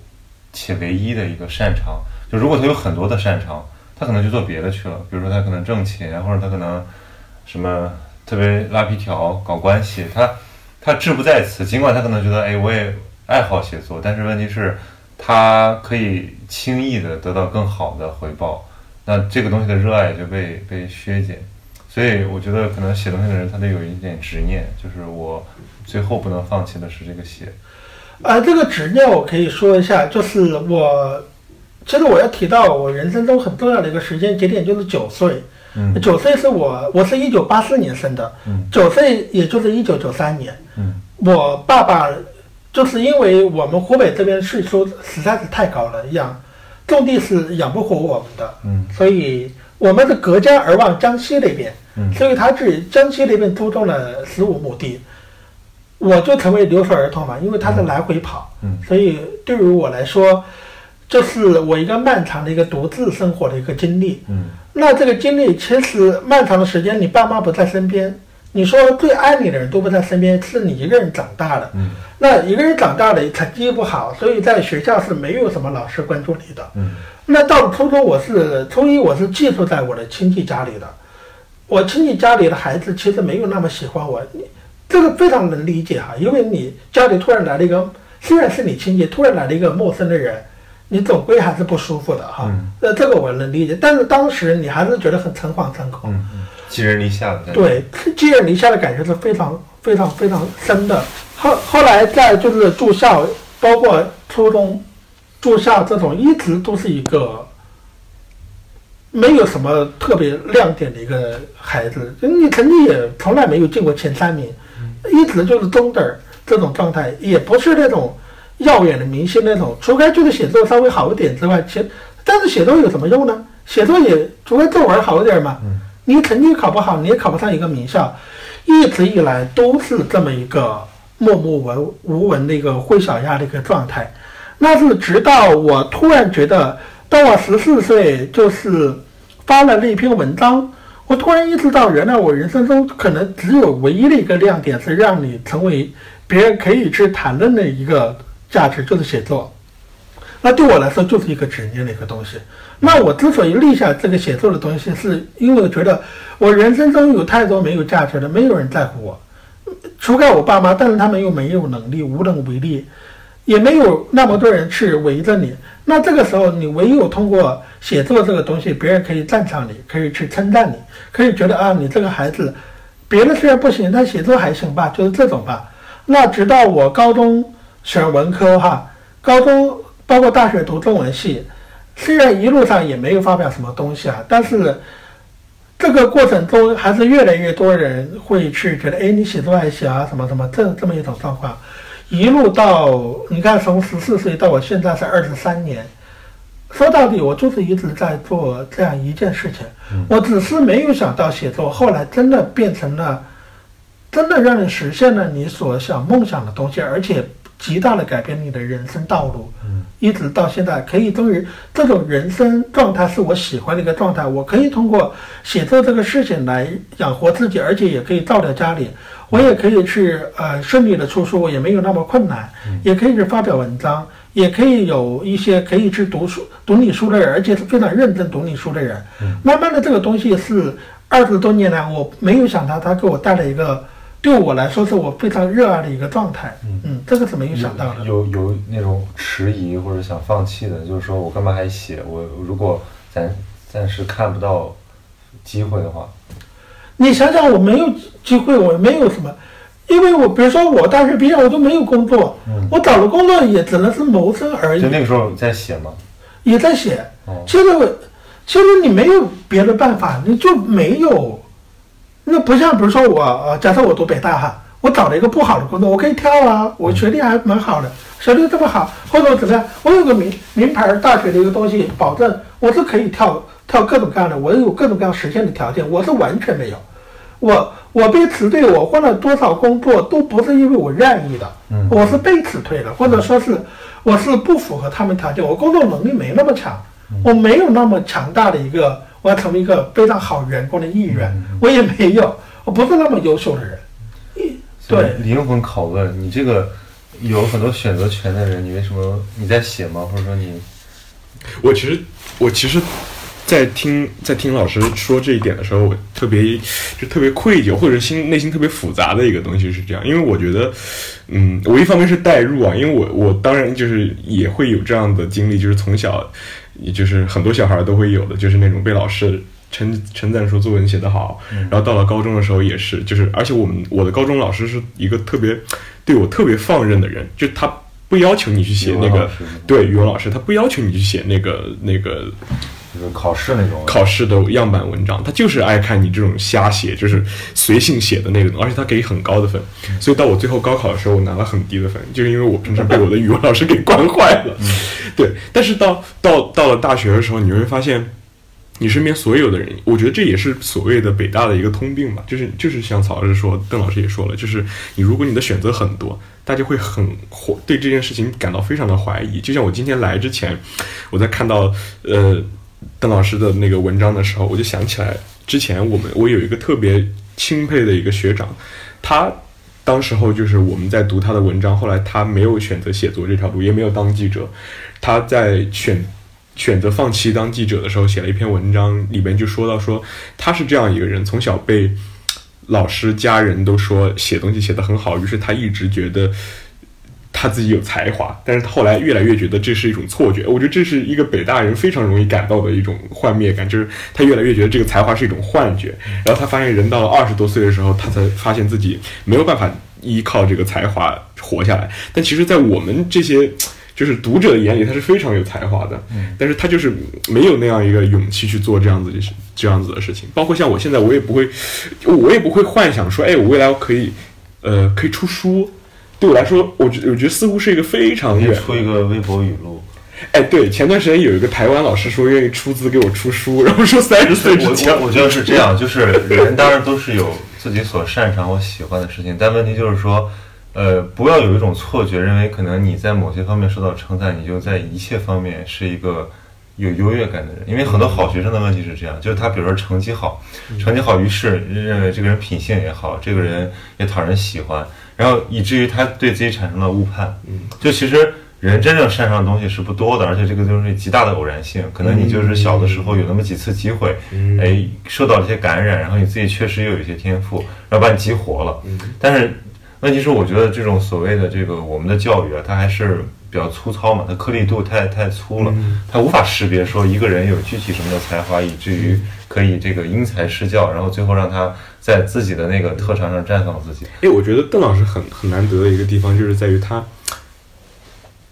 且唯一的一个擅长。就如果他有很多的擅长，他可能就做别的去了，比如说他可能挣钱，或者他可能什么特别拉皮条、搞关系，他他志不在此。尽管他可能觉得，哎，我也爱好写作，但是问题是，他可以轻易的得到更好的回报，那这个东西的热爱就被被削减。所以我觉得，可能写东西的人他得有一点执念，就是我最后不能放弃的是这个写。啊，这个执念我可以说一下，就是我，其实我要提到我人生中很重要的一个时间节点，就是九岁。嗯九岁是我，我是一九八四年生的，嗯九岁也就是一九九三年。嗯我爸爸就是因为我们湖北这边税收实在是太高了，养种地是养不活我们的，嗯。所以我们是隔江而望江西那边，嗯。所以他去江西那边租种了十五亩地，我就成为留守儿童嘛，因为他是来回跑，嗯。所以对于我来说，这是我一个漫长的一个独自生活的一个经历。嗯。那这个经历其实漫长的时间，你爸妈不在身边，你说最爱你的人都不在身边，是你一个人长大的。嗯那一个人长大了，成绩不好，所以在学校是没有什么老师关注你的。嗯那到了初中，我是初一，我是寄宿在我的亲戚家里的。我亲戚家里的孩子其实没有那么喜欢我，你这个非常能理解哈，因为你家里突然来了一个，虽然是你亲戚，突然来了一个陌生的人，你总归还是不舒服的哈。嗯那这个我能理解，但是当时你还是觉得很诚惶诚恐。嗯嗯，寄人篱下的感觉。对，寄人篱下的感觉是非常非常非常深的。后后来在就是住校，包括初中住校这种，一直都是一个没有什么特别亮点的一个孩子，就你成绩也从来没有进过前三名，一直就是中等这种状态，也不是那种耀眼的明星那种，除开就是写作稍微好一点之外，其但是写作有什么用呢？写作也除非作文好一点嘛，你成绩考不好，你也考不上一个名校，一直以来都是这么一个默默无无闻的一个灰小鸭的一个状态。那是直到我突然觉得，当我十四岁，就是发了那篇文章，我突然意识到，原来我人生中可能只有唯一的一个亮点是让你成为别人可以去谈论的一个价值，就是写作。那对我来说就是一个执念的一个东西。那我之所以立下这个写作的东西，是因为我觉得我人生中有太多没有价值的，没有人在乎我，除开我爸妈，但是他们又没有能力，无能为力，也没有那么多人去围着你。那这个时候，你唯有通过写作这个东西，别人可以赞赏你，可以去称赞你，可以觉得啊，你这个孩子，别的虽然不行，但写作还行吧，就是这种吧。那直到我高中选文科哈，高中包括大学读中文系，虽然一路上也没有发表什么东西啊，但是这个过程中还是越来越多人会去觉得，哎，你写作还写啊，什么什么，这这么一种状况，一路到你看，从十四岁到我现在是二十三年，说到底，我就是一直在做这样一件事情，我只是没有想到写作后来真的变成了，真的让你实现了你所想梦想的东西，而且极大的改变你的人生道路。嗯一直到现在，可以终于这种人生状态是我喜欢的一个状态。我可以通过写作这个事情来养活自己，而且也可以照料家里。我也可以去呃顺利的出书，也没有那么困难，也可以去发表文章，也可以有一些可以去读书、读你书的人，而且是非常认真读你书的人。慢慢的，这个东西是二十多年来我没有想到，它给我带来一个。对我来说，是我非常热爱的一个状态。嗯，这个是没有想到的。有有那种迟疑或者想放弃的，就是说我干嘛还写？我如果咱暂时看不到机会的话，你想想，我没有机会，我没有什么，因为我比如说我大学毕业，我都没有工作，我找了工作也只能是谋生而已。就那个时候在写吗？也在写。其实，其实你没有别的办法，你就没有。那不像，比如说我，呃，假设我读北大哈，我找了一个不好的工作，我可以跳啊，我学历还蛮好的，学历这么好，或者怎么样，我有个名名牌大学的一个东西，保证我是可以跳跳各种各样的，我有各种各样实现的条件，我是完全没有，我我被辞退，我换了多少工作都不是因为我愿意的，我是被辞退的，或者说是我是不符合他们条件，我工作能力没那么强，我没有那么强大的一个。我要成为一个非常好员工的意愿，我也没有，我不是那么优秀的人。对，灵魂拷问，你这个有很多选择权的人，你为什么你在写吗？或者说你，我其实我其实，在听在听老师说这一点的时候，我特别就特别愧疚，或者心内心特别复杂的一个东西是这样，因为我觉得，嗯，我一方面是代入啊，因为我我当然就是也会有这样的经历，就是从小。也就是很多小孩都会有的，就是那种被老师称称赞说作文写得好，然后到了高中的时候也是，就是而且我们我的高中老师是一个特别对我特别放任的人，就他不要求你去写那个，对语文老师他不要求你去写那个那个。就是考试那种考试的样板文章，他就是爱看你这种瞎写，就是随性写的那种，而且他给很高的分，所以到我最后高考的时候，我拿了很低的分，就是因为我平常被我的语文老师给惯坏了。对，但是到到到了大学的时候，你会发现，你身边所有的人，我觉得这也是所谓的北大的一个通病吧，就是就是像曹老师说，邓老师也说了，就是你如果你的选择很多，大家会很怀对这件事情感到非常的怀疑。就像我今天来之前，我在看到呃。邓老师的那个文章的时候，我就想起来之前我们我有一个特别钦佩的一个学长，他当时候就是我们在读他的文章，后来他没有选择写作这条路，也没有当记者，他在选选择放弃当记者的时候，写了一篇文章，里面就说到说他是这样一个人，从小被老师家人都说写东西写得很好，于是他一直觉得。他自己有才华，但是他后来越来越觉得这是一种错觉。我觉得这是一个北大人非常容易感到的一种幻灭感，就是他越来越觉得这个才华是一种幻觉。然后他发现，人到了二十多岁的时候，他才发现自己没有办法依靠这个才华活下来。但其实，在我们这些就是读者的眼里，他是非常有才华的，但是他就是没有那样一个勇气去做这样子的事，这样子的事情。包括像我现在，我也不会，我也不会幻想说，哎，我未来可以，呃，可以出书。对我来说，我觉我觉得似乎是一个非常远。出一个微博语录。哎，对，前段时间有一个台湾老师说愿意出资给我出书，然后说三十岁之前。我我觉得是这样，就是人当然都是有自己所擅长或喜欢的事情，但问题就是说，呃，不要有一种错觉，认为可能你在某些方面受到称赞，你就在一切方面是一个有优越感的人。因为很多好学生的问题是这样，就是他比如说成绩好，成绩好，于是认为这个人品性也好，这个人也讨人喜欢。然后以至于他对自己产生了误判，嗯，就其实人真正擅长的东西是不多的，而且这个东西极大的偶然性，可能你就是小的时候有那么几次机会，哎，受到了一些感染，然后你自己确实又有一些天赋，然后把你激活了。但是问题是，我觉得这种所谓的这个我们的教育啊，它还是比较粗糙嘛，它颗粒度太太粗了，它无法识别说一个人有具体什么的才华，以至于可以这个因材施教，然后最后让他。在自己的那个特长上绽放自己。哎，我觉得邓老师很很难得的一个地方，就是在于他，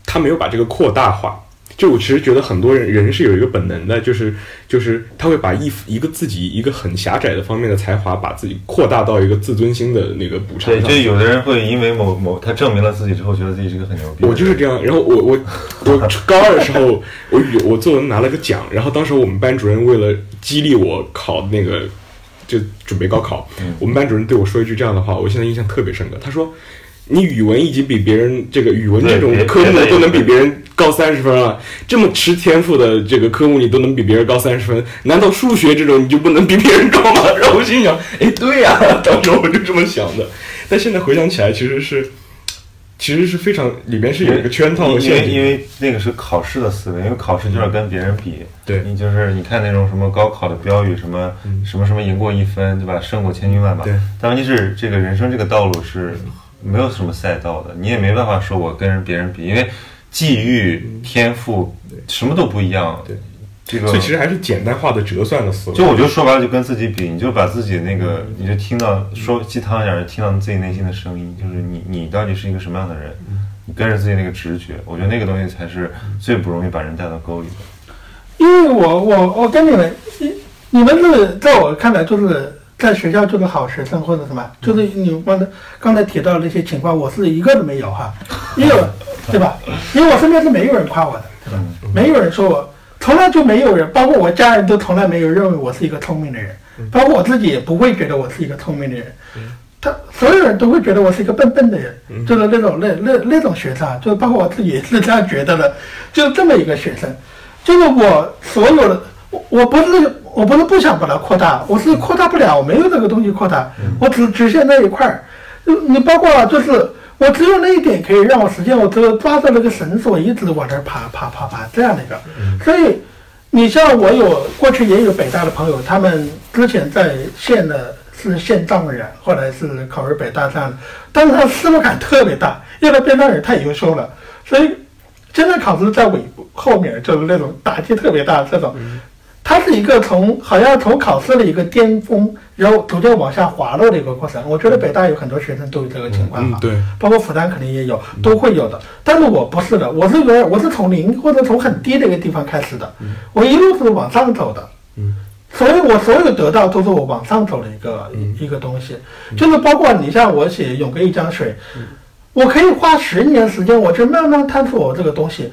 他没有把这个扩大化。就我其实觉得很多人人是有一个本能的，就是就是他会把一一个自己一个很狭窄的方面的才华，把自己扩大到一个自尊心的那个补偿上。对，就有的人会因为某某他证明了自己之后，觉得自己是个很牛逼。我就是这样。然后我我我高二的时候，我我作文拿了个奖，然后当时我们班主任为了激励我考那个。就准备高考，我们班主任对我说一句这样的话，我现在印象特别深刻。他说：“你语文已经比别人这个语文这种科目都能比别人高三十分了，这么吃天赋的这个科目你都能比别人高三十分，难道数学这种你就不能比别人高吗？然后我心想，哎，对呀、当时我就这么想的。但现在回想起来，其实是，其实是非常里面是有一个圈套的因。为因为那个是考试的思维，因为考试就是要跟别人比。对你就是你看那种什么高考的标语，什么、什么什么赢过一分，对吧？胜过千军万马。对。但问题是，这个人生这个道路是没有什么赛道的，你也没办法说我跟别人比，因为际遇、天赋什么都不一样。对。这个所以其实还是简单化的折算的思维。就我觉得说白了，就跟自己比，你就把自己那个，你就听到说鸡汤一点，就听到自己内心的声音，就是你你到底是一个什么样的人，你跟着自己那个直觉，我觉得那个东西才是最不容易把人带到沟里的。因为我我我跟你们，你你们是在我看来就是在学校做个好学生或者什么，就是你刚才刚才提到那些情况，我是一个都没有哈，因为 对吧？因为我身边是没有人夸我的，对吧？没有人说我，从来就没有人，包括我家人都从来没有认为我是一个聪明的人，包括我自己也不会觉得我是一个聪明的人。他所有人都会觉得我是一个笨笨的人，就是那种那那那种学生啊，就是包括我自己也是这样觉得的，就是这么一个学生。就是我所有的，我我不是我不是不想把它扩大，我是扩大不了，我没有这个东西扩大，我只局限那一块儿。就你包括就是我只有那一点可以让我实现，我只有抓着那个绳索一直往这儿爬爬爬爬这样的一个。所以你像我有过去也有北大的朋友，他们之前在县的是县状元，后来是考入北大这样的，但是他思路感特别大，因为他编导人太优秀了，所以。真的考试在尾部后面，就是那种打击特别大这种，它是一个从好像从考试的一个巅峰，然后逐渐往下滑落的一个过程。我觉得北大有很多学生都有这个情况哈，嗯对，包括复旦肯定也有，都会有的。但是我不是的，我是有点我是从零或者从很低的一个地方开始的，我一路是往上走的。嗯所以我所有得到都是我往上走的一个、一个东西，就是包括你像我写《永隔一江水》。我可以花十年时间，我去慢慢探索我这个东西，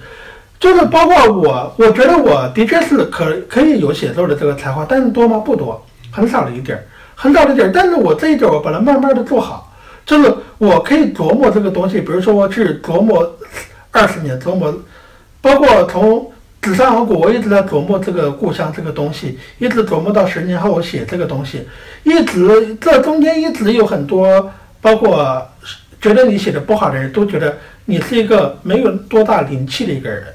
就是包括我，我觉得我的确是可可以有写作的这个才华，但是多吗？不多，很少的一点儿，很少的一点儿。但是我这一点儿我把它慢慢的做好，就是我可以琢磨这个东西，比如说我去琢磨二十年，琢磨，包括从纸上王国，我一直在琢磨这个故乡这个东西，一直琢磨到十年后我写这个东西，一直这中间一直有很多，包括。觉得你写的不好的人都觉得你是一个没有多大灵气的一个人，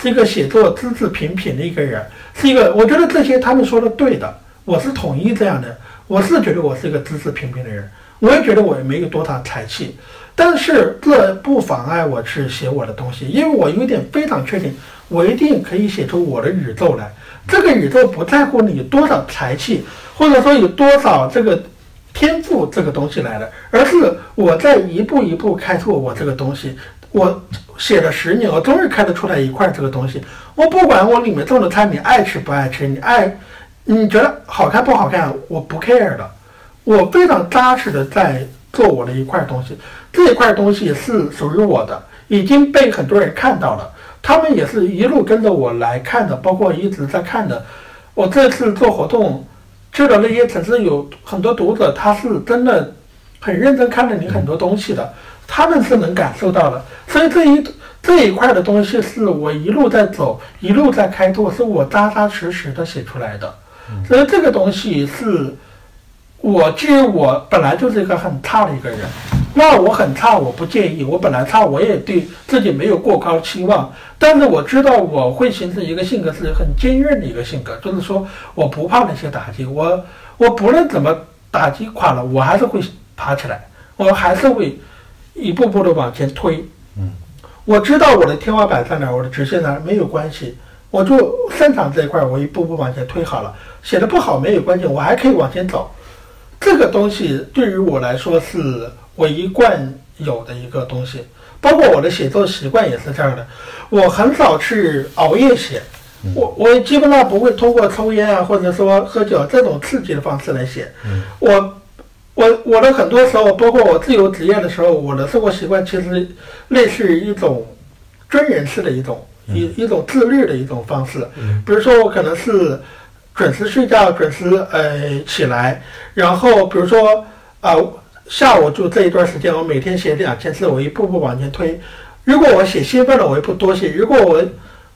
是一个写作资质平平的一个人，是一个我觉得这些他们说的对的，我是统一这样的，我是觉得我是一个资质平平的人，我也觉得我也没有多大才气，但是这不妨碍我去写我的东西，因为我有点非常确定，我一定可以写出我的宇宙来，这个宇宙不在乎你多少才气，或者说有多少这个。天赋这个东西来的，而是我在一步一步开拓我这个东西。我写了十年，我终于开得出来一块这个东西。我不管我里面种的菜你爱吃不爱吃，你爱你觉得好看不好看，我不 care 的。我非常扎实的在做我的一块东西，这一块东西是属于我的，已经被很多人看到了，他们也是一路跟着我来看的，包括一直在看的。我这次做活动。去了那些城市，有很多读者，他是真的很认真看了你很多东西的，他们是能感受到的。所以这一这一块的东西是我一路在走，一路在开拓，是我扎扎实实的写出来的。所以这个东西是我，基于我本来就是一个很差的一个人，那我很差，我不介意。我本来差，我也对自己没有过高期望。但是我知道我会形成一个性格是很坚韧的一个性格，就是说我不怕那些打击，我我不论怎么打击垮了，我还是会爬起来，我还是会一步步的往前推。嗯，我知道我的天花板在哪，我的直线在哪，没有关系，我就擅长这一块，我一步步往前推好了。写的不好没有关系，我还可以往前走。这个东西对于我来说是我一贯有的一个东西。包括我的写作习惯也是这样的，我很少去熬夜写，我我基本上不会通过抽烟啊，或者说喝酒这种刺激的方式来写。我我我的很多时候，包括我自由职业的时候，我的生活习惯其实类似于一种真人式的一种一一种自律的一种方式。比如说，我可能是准时睡觉，准时呃起来，然后比如说啊。下午就这一段时间，我每天写两千字，我一步步往前推。如果我写兴奋了，我也不多写；如果我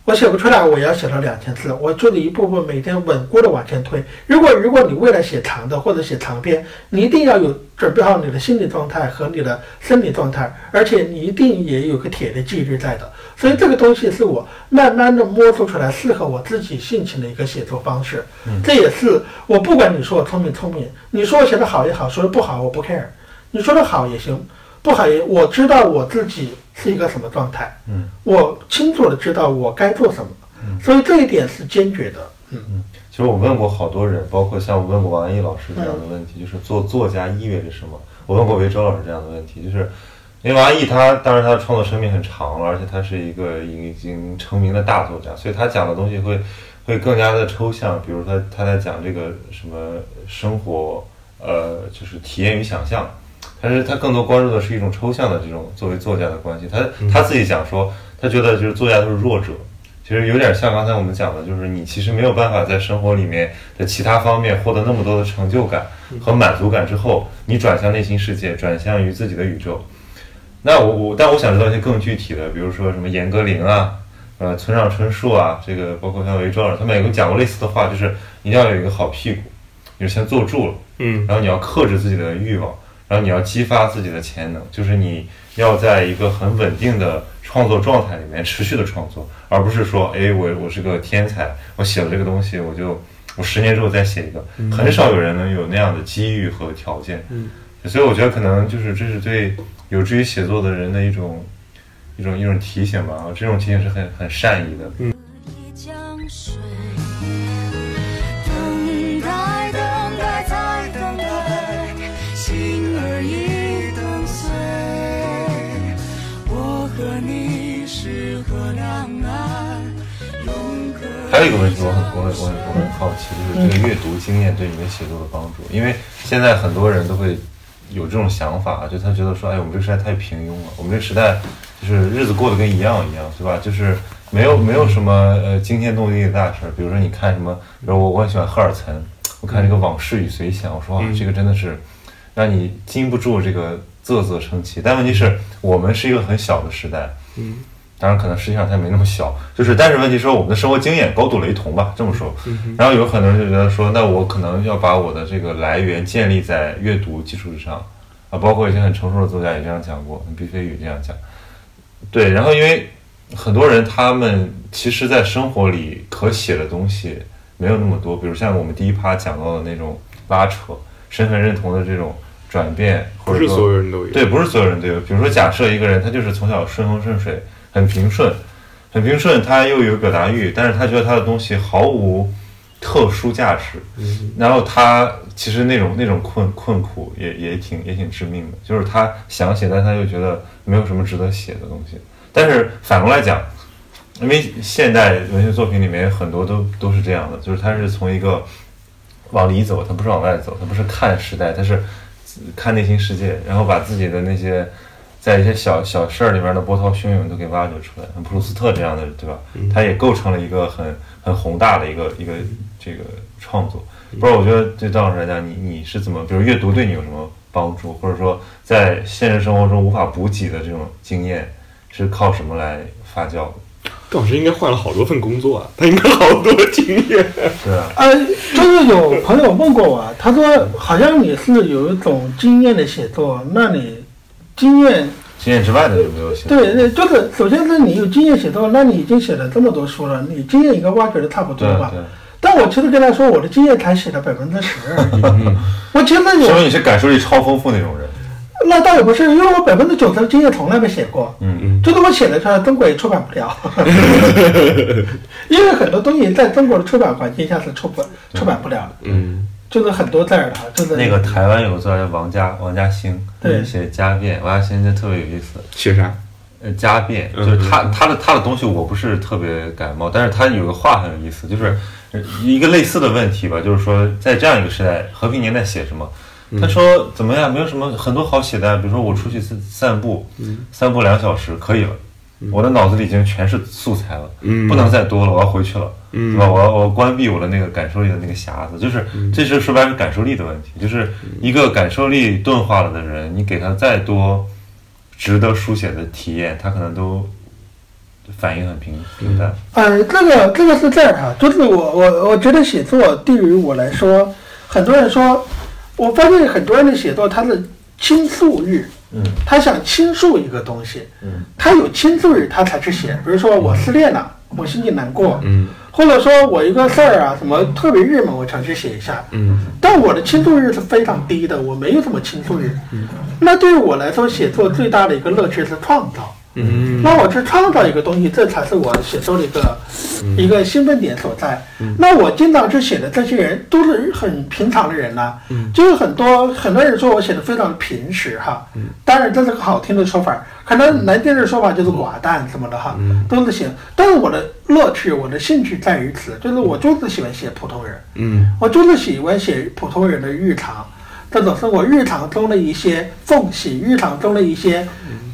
我写不出来，我也要写到两千字，我就得一步步每天稳固的往前推。如果如果你为了写长的或者写长篇，你一定要有准备好你的心理状态和你的生理状态，而且你一定也有个铁的纪律在的。所以这个东西是我慢慢的摸索出来适合我自己性情的一个写作方式。这也是我不管你说我聪明聪明，你说我写的好也好，说的不好我不 care，你说的好也行，不好也我知道我自己是一个什么状态。嗯，我清楚的知道我该做什么，嗯所以这一点是坚决的。嗯嗯其实我问过好多人，包括像我问过王安忆老师这样的问题，就是做作家意味着什么？我问过韦周老师这样的问题，就是因为王安忆他当然他的创作生命很长了，而且他是一个已经成名的大作家，所以他讲的东西会会更加的抽象。比如他他在讲这个什么生活，呃，就是体验与想象，但是他更多关注的是一种抽象的这种作为作家的关系。他他自己讲说，他觉得就是作家都是弱者。其实有点像刚才我们讲的，就是你其实没有办法在生活里面的其他方面获得那么多的成就感和满足感之后，你转向内心世界，转向于自己的宇宙。那我我，但我想知道一些更具体的，比如说什么严歌苓啊，呃，村上春树啊，这个包括像韦庄老师，他们也有讲过类似的话，就是一定要有一个好屁股，你就先坐住了，嗯然后你要克制自己的欲望，然后你要激发自己的潜能，就是你要在一个很稳定的创作状态里面持续的创作，而不是说，哎，我我是个天才，我写了这个东西，我就我十年之后再写一个，很少有人能有那样的机遇和条件。嗯，所以我觉得可能就是这是对有志于写作的人的一种一种一种提醒吧，这种提醒是很很善意的。一你是河两岸。还有一个问题，我很我很我很我很好奇，就是这个阅读经验对你的写作的帮助。因为现在很多人都会有这种想法，就他觉得说，哎，我们这个时代太平庸了，我们这个时代就是日子过得跟一样一样，对吧？就是没有没有什么呃惊天动地的大事儿。比如说你看什么，比如我我很喜欢赫尔岑，我看这个《往事与随想》，我说哇，这个真的是让你禁不住这个啧啧称奇。但问题是我们是一个很小的时代，嗯当然，可能实际上它没那么小，就是，但是问题说我们的生活经验高度雷同吧，这么说。然后有很多人就觉得说，那我可能要把我的这个来源建立在阅读基础之上，啊，包括一些很成熟的作家也这样讲过，毕飞宇这样讲。对，然后因为很多人他们其实，在生活里可写的东西没有那么多，比如像我们第一趴讲到的那种拉扯、身份认同的这种转变，或不是者说所有人都有。对，不是所有人都有。比如说，假设一个人他就是从小顺风顺水，很平顺，很平顺，他又有表达欲，但是他觉得他的东西毫无特殊价值，然后他其实那种那种困困苦也也挺也挺致命的，就是他想写，但他又觉得没有什么值得写的东西。但是反过来讲，因为现代文学作品里面很多都都是这样的，就是他是从一个往里走，他不是往外走，他不是看时代，他是看内心世界，然后把自己的那些在一些小小事儿里面的波涛汹涌都给挖掘出来。像普鲁斯特这样的，对吧？他也构成了一个很很宏大的一个一个这个创作。不知道，我觉得对张老师来讲，你你是怎么，比如阅读对你有什么帮助，或者说在现实生活中无法补给的这种经验，是靠什么来发酵的？邓老师应该换了好多份工作啊，他应该好多经验。对啊，呃，就是有朋友问过我，他说好像你是有一种经验的写作，那你经验经验之外的有没有写？对，那就是首先是你有经验写作，那你已经写了这么多书了，你经验应该挖掘的差不多吧？对对，但我其实跟他说，我的经验才写了百分之十而已。我其实说有明你是感受力超丰富那种人。那倒也不是，因为我百分之九十的经验从来没写过，嗯嗯，就是我写的出来，中国也出版不了，因为很多东西在中国的出版环境下是出不出版不了。的，嗯，就是很多字儿的，就是那个台湾有个作家叫王家王家兴，对。写家变，王家兴就特别有意思。写啥？呃，家变嗯就是他他的他的东西我不是特别感冒，但是他有个话很有意思，就是呃一个类似的问题吧，就是说在这样一个时代，和平年代写什么？他说怎么样？没有什么很多好写的，比如说我出去散散步，散步两小时可以了，我的脑子里已经全是素材了，嗯不能再多了，我要回去了。嗯对吧？我要我要关闭我的那个感受力的那个匣子，就是这是说白了是感受力的问题，就是一个感受力钝化了的人，你给他再多值得书写的体验，他可能都反应很平平淡。呃，这个这个是这样哈，就是我我我觉得写作对于我来说，很多人说，我发现很多人的写作他是倾诉欲，嗯他想倾诉一个东西，嗯他有倾诉欲他才去写。比如说我失恋了，我心情难过，嗯或者说我一个事儿啊什么特别郁闷，我想去写一下。嗯但我的倾诉欲是非常低的，我没有什么倾诉欲。嗯那对于我来说，写作最大的一个乐趣是创造。嗯。那我去创造一个东西，这才是我写作的一个、嗯。一个兴奋点所在。那我经常去写的这些人都是很平常的人呐、嗯。就是很多很多人说我写的非常平实哈，嗯。当然这是个好听的说法，可能难听的说法就是寡淡什么的哈，嗯。都是写。但是我的乐趣，我的兴趣在于此，就是我就是喜欢写普通人。嗯。我就是喜欢写普通人的日常，这种生活日常中的一些缝隙，日常中的一些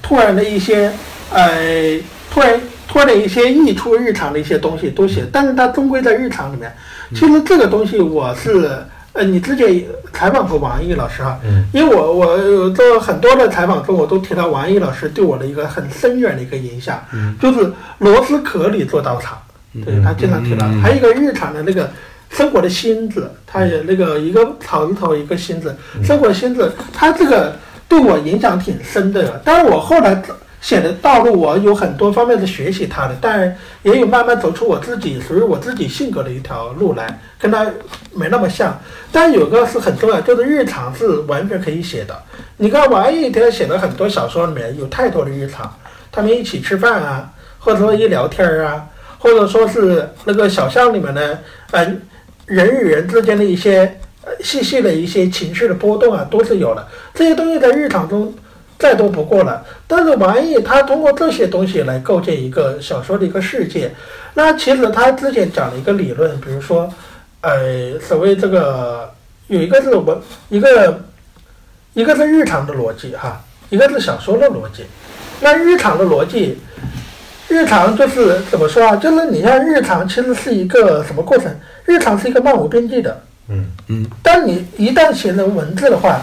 突然的一些呃突然突然的一些溢出日常的一些东西都写，但是它终归在日常里面。其实这个东西我是呃，你之前采访过王毅老师哈，嗯。因为我我有做很多的采访中，我都提到王毅老师对我的一个很深远的一个影响，就是螺丝壳里做道场，对他经常提到，嗯。还有一个日常的那个生活的心字，他也那个一个草字头一个心字，生活心字，他这个对我影响挺深的。但是我后来写的道路，我有很多方面是学习他的，但也有慢慢走出我自己属于我自己性格的一条路来，跟他没那么像。但有个是很重要，就是日常是完全可以写的。你看王毅他写的很多小说里面有太多的日常，他们一起吃饭啊，或者说一聊天儿啊，或者说是那个小巷里面的，呃，人与人之间的一些细细的一些情绪的波动啊，都是有的。这些东西在日常中再多不过了。但是王毅他通过这些东西来构建一个小说的一个世界。那其实他之前讲了一个理论，比如说，呃，所谓这个有一个是文，一个一个是日常的逻辑哈，一个是小说的逻辑。那日常的逻辑，日常就是怎么说啊？就是你像日常其实是一个什么过程？日常是一个漫无边际的。嗯嗯当你一旦写成文字的话，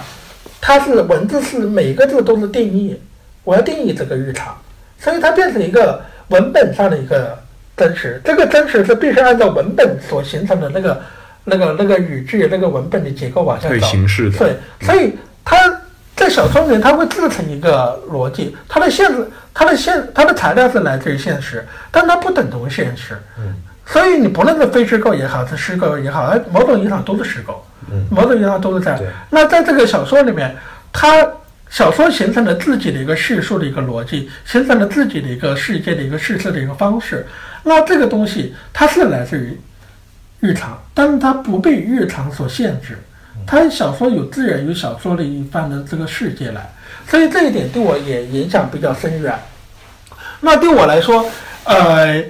它是文字是每个字都是定义，我要定义这个日常，所以它变成一个文本上的一个真实。这个真实是必须按照文本所形成的那个、那个、那个语句、那个文本的结构往下会走。形式的，对，所以它在小说里面，它会制成一个逻辑，它的现实，它的现，它的材料是来自于现实，但它不等同于现实。嗯所以你不论是非虚构也好，是虚构也好，哎某种意义上都是虚构，嗯某种意义上都是这样。那在这个小说里面，它小说形成了自己的一个叙述的一个逻辑，形成了自己的一个世界的一个叙事的一个方式。那这个东西它是来自于日常，但是它不被日常所限制。它小说有自然有小说的一番的这个世界来，所以这一点对我也影响比较深远。那对我来说，呃，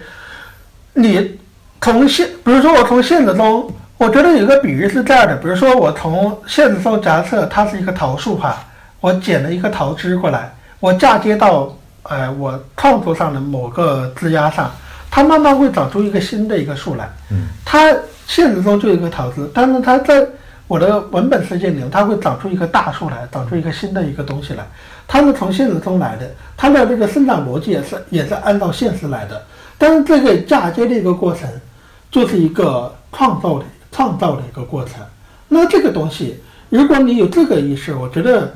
你从现，比如说我从现实中，我觉得有个比喻是这样的，比如说我从现实中假设它是一个桃树哈，我剪了一个桃枝过来，我嫁接到呃我创作上的某个枝丫上，它慢慢会长出一个新的一个树来。嗯，它现实中就一个桃枝，但是它在我的文本世界里，它会长出一棵大树来，长出一个新的一个东西来。它是从现实中来的，它的这个生长逻辑也是也是按照现实来的。但是这个嫁接的一个过程，就是一个创造的创造的一个过程。那这个东西，如果你有这个意识，我觉得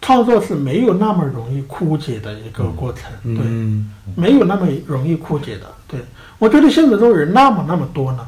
创作是没有那么容易枯竭的一个过程。对，嗯没有那么容易枯竭的。对我觉得现实中人那么那么多呢，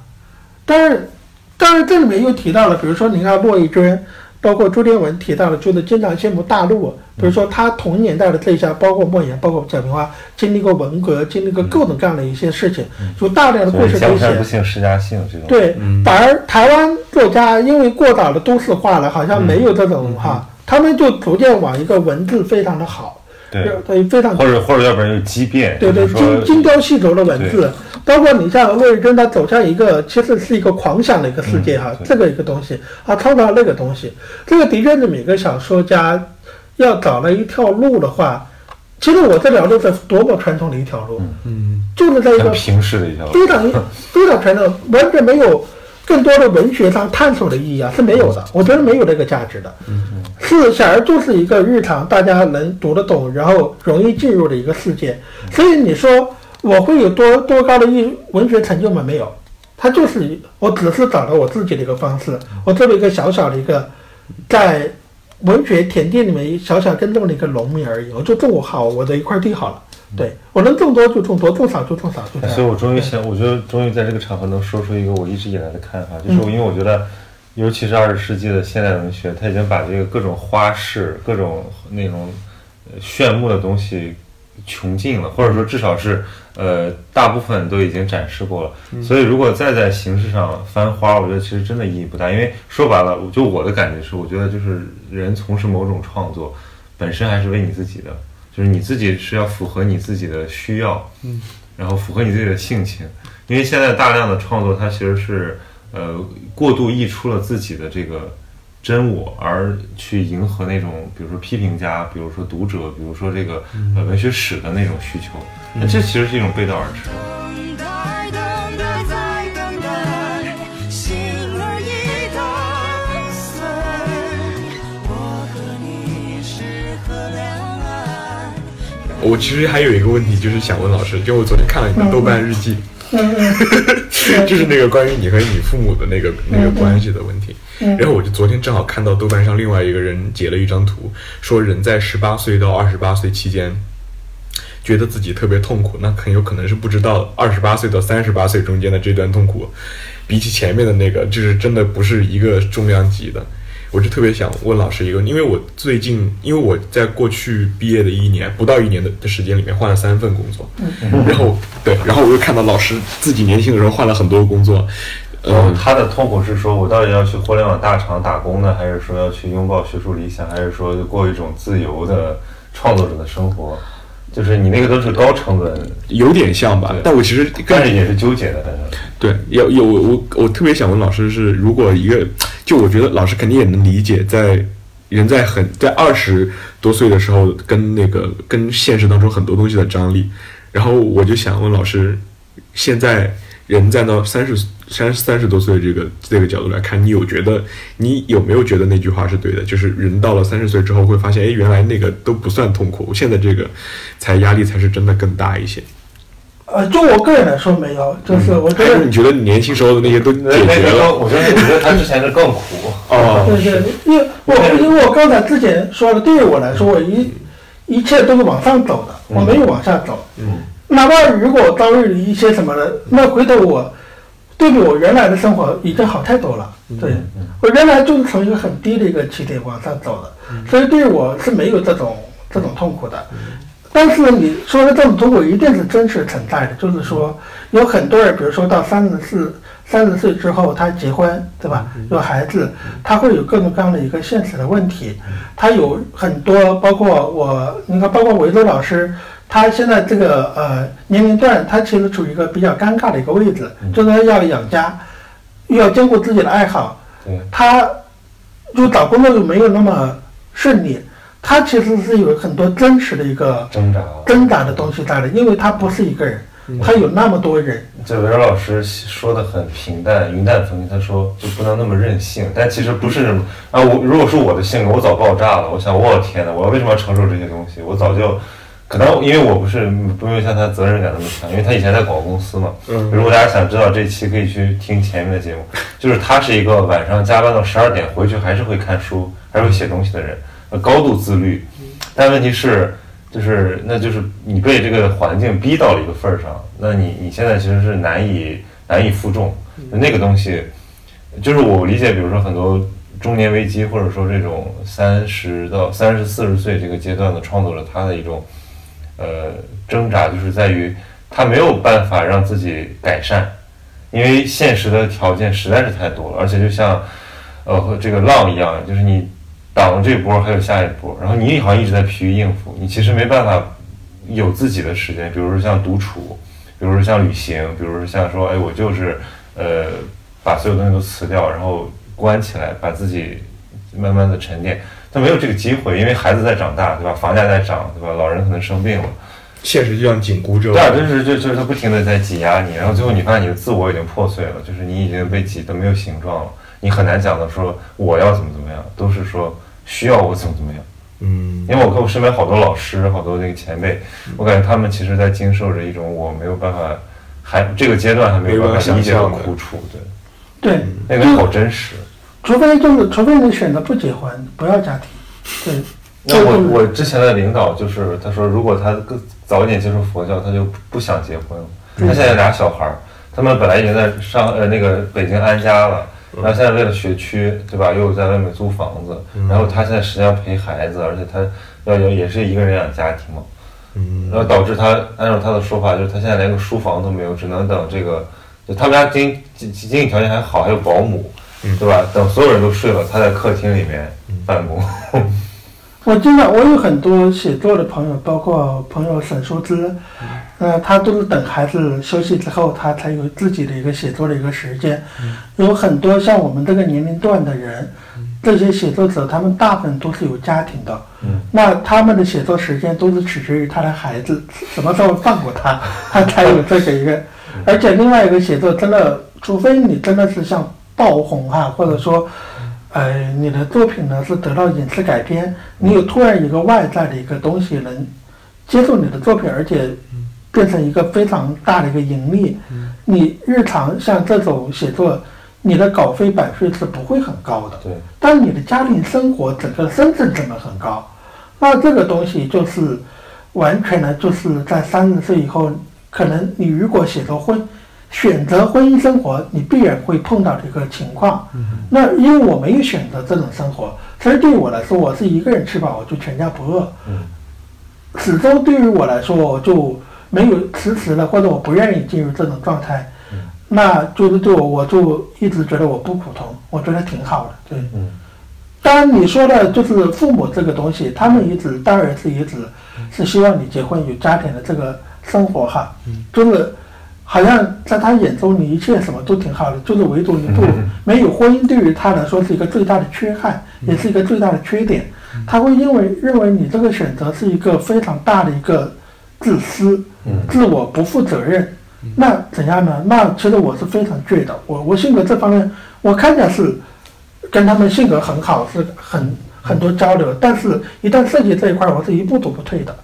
但是，但是这里面又提到了，比如说你看骆以军，包括朱天文提到了，就是经常羡慕大陆，比如说他同年代的这一下，包括莫言，包括贾平凹，经历过文革，经历过各种各样的一些事情，有大量的故事可以写江山不。幸施家幸这种。对，反而台湾作家因为过早的都市化了，好像没有这种哈，他们就逐渐往一个文字非常的好，对，对，非常或者或者要不然就畸变，对对，精精雕细琢的文字，包括你像骆以军，他走向一个其实是一个狂想的一个世界哈，嗯这个一个东西啊，创造那个东西，这个的确是每个小说家要找了一条路的话，其实我这条路是多么传统的一条路，嗯。就是在一个平视的一条路。非常非常传统，完全没有更多的文学上探索的意义啊，是没有的。我觉得没有这个价值的。是小儿就是一个日常大家能读得懂，然后容易进入的一个世界。所以你说我会有多多高的艺文学成就吗？没有，它就是一我只是找到我自己的一个方式，我作为一个小小的一个在文学田地里面小小耕种的一个农民而已，我就种好我的一块地好了。对我能种多就种多，种少就种少，就这样。所以我终于想，我觉得终于在这个场合能说出一个我一直以来的看法，就是我因为我觉得，尤其是二十世纪的现代文学，它已经把这个各种花式、各种那种呃炫目的东西穷尽了，或者说至少是呃大部分都已经展示过了。所以如果再在形式上翻花，我觉得其实真的意义不大，因为说白了，就我的感觉是，我觉得就是人从事某种创作，本身还是为你自己的。就是你自己是要符合你自己的需要，嗯，然后符合你自己的性情，因为现在大量的创作它其实是呃过度溢出了自己的这个真我，而去迎合那种比如说批评家，比如说读者，比如说这个呃文学史的那种需求，那这其实是一种背道而驰。我其实还有一个问题，就是想问老师，就我昨天看了你的豆瓣日记，就是那个关于你和你父母的那个那个关系的问题。然后我就昨天正好看到豆瓣上另外一个人截了一张图，说人在十八岁到二十八岁期间，觉得自己特别痛苦，那很有可能是不知道二十八岁到三十八岁中间的这段痛苦，比起前面的那个，就是真的不是一个重量级的。我就特别想问老师一个，因为我最近，因为我在过去毕业的一年不到一年的的时间里面换了三份工作，然后对，然后我又看到老师自己年轻的时候换了很多工作，嗯呃，，他的痛苦是说我到底要去互联网大厂打工呢，还是说要去拥抱学术理想，还是说过一种自由的创作者的生活？就是你那个都是高成本，有点像吧，但我其实更但是也是纠结的，反正。对，有有我我我特别想问老师是，如果一个，就我觉得老师肯定也能理解，在人在很在二十多岁的时候，跟那个跟现实当中很多东西的张力，然后我就想问老师，现在人站到三十三三十多岁这个这个角度来看，你有觉得你有没有觉得那句话是对的？就是人到了三十岁之后会发现，哎，原来那个都不算痛苦，现在这个才压力才是真的更大一些。呃，就我个人来说没有，就是我觉得还是你觉得你年轻时候的那些都解决了？个更，我觉得我觉得他之前是更苦。哦，对对，因为我因为我刚才之前说的，对于我来说，我一一切都是往上走的，我没有往下走。嗯，哪怕如果遭遇了一些什么的，那回头我对比我原来的生活已经好太多了。对我原来就是从一个很低的一个起点往上走的，所以对我是没有这种这种痛苦的。但是你说的这种痛苦一定是真实存在的，就是说有很多人，比如说到三十四、三十岁之后，他结婚，对吧？有孩子，他会有各种各样的一个现实的问题。他有很多，包括我，你看，包括维州老师，他现在这个呃年龄段，他其实处于一个比较尴尬的一个位置，就是他要养家，又要兼顾自己的爱好，对，他就找工作又没有那么顺利，他其实是有很多真实的一个挣扎。挣扎的东西在的，因为他不是一个人，他有那么多人，这维尔老师说的很平淡、云淡风轻，他说就不能那么任性，但其实不是这么啊。我如果是我的性格，我早爆炸了。我想，我天哪，我为什么要承受这些东西？我早就可能因为我不是不用像他责任感那么强，因为他以前在广告公司嘛。嗯如果大家想知道这期，可以去听前面的节目。就是他是一个晚上加班到十二点回去还是会看书，还是会写东西的人，呃高度自律。但问题是，就是那就是你被这个环境逼到了一个份儿上，那你你现在其实是难以难以负重。那个东西，就是我理解，比如说很多中年危机，或者说这种三十到三十四十岁这个阶段的创作者，他的一种呃挣扎，就是在于他没有办法让自己改善，因为现实的条件实在是太多了，而且就像呃和这个浪一样，就是你挡了这波，还有下一波，然后你好像一直在疲于应付，你其实没办法有自己的时间，比如说像独处，比如说像旅行，比如说像说，哎，我就是呃把所有东西都辞掉，然后关起来，把自己慢慢的沉淀。他没有这个机会，因为孩子在长大，对吧？房价在涨，对吧？老人可能生病了，现实就像紧箍咒。对啊，就是就就是他不停的在挤压你，然后最后你发现你的自我已经破碎了，就是你已经被挤得没有形状了，你很难讲的说我要怎么怎么样，都是说需要我怎么怎么样。嗯因为我跟我身边好多老师，好多那个前辈，我感觉他们其实在经受着一种我没有办法，还这个阶段还没有办法理解的苦楚，对，对，那个好真实。除非就是除非你选择不结婚，不要家庭，对。那我我之前的领导就是他说，如果他更早一点接触佛教，他就不想结婚了。他现在俩小孩儿，他们本来已经在上呃那个北京安家了，然后现在为了学区，对吧？又在外面租房子，然后他现在实际上陪孩子，而且他要要也是一个人养家庭嘛，嗯然后导致他按照他的说法，就是他现在连个书房都没有，只能等这个，就他们家经经经济条件还好，还有保姆，对吧？等所有人都睡了，他在客厅里面办公。我经常，我有很多写作的朋友，包括朋友沈淑之，呃，他都是等孩子休息之后，他才有自己的一个写作的一个时间。有很多像我们这个年龄段的人，这些写作者，他们大部分都是有家庭的，嗯那他们的写作时间都是取决于他的孩子什么时候放过他，他才有这个一个。而且另外一个写作真的，除非你真的是像爆红哈、或者说。呃，你的作品呢是得到影视改编，你有突然一个外在的一个东西能接受你的作品，而且变成一个非常大的一个盈利。你日常像这种写作，你的稿费版税是不会很高的，对，但你的家庭生活整个生存成本很高。那这个东西就是完全呢，就是在三十岁以后，可能你如果写作婚。选择婚姻生活，你必然会碰到这个情况。那因为我没有选择这种生活，其实对于我来说，我是一个人吃饱，我就全家不饿。嗯始终对于我来说，我就没有迟迟的，或者我不愿意进入这种状态。那就是对我，我就一直觉得我不普通，我觉得挺好的。对，嗯当然你说的就是父母这个东西，他们一直当然是一直是希望你结婚有家庭的这个生活哈，就是好像在他眼中你一切什么都挺好的，就是唯独你不没有婚姻，对于他来说是一个最大的缺憾，也是一个最大的缺点。他会因为认为你这个选择是一个非常大的一个自私、嗯自我不负责任。那怎样呢？那其实我是非常倔的，我我性格这方面，我看起来是跟他们性格很好，是很很多交流，但是一旦涉及这一块，我是一步都不退的。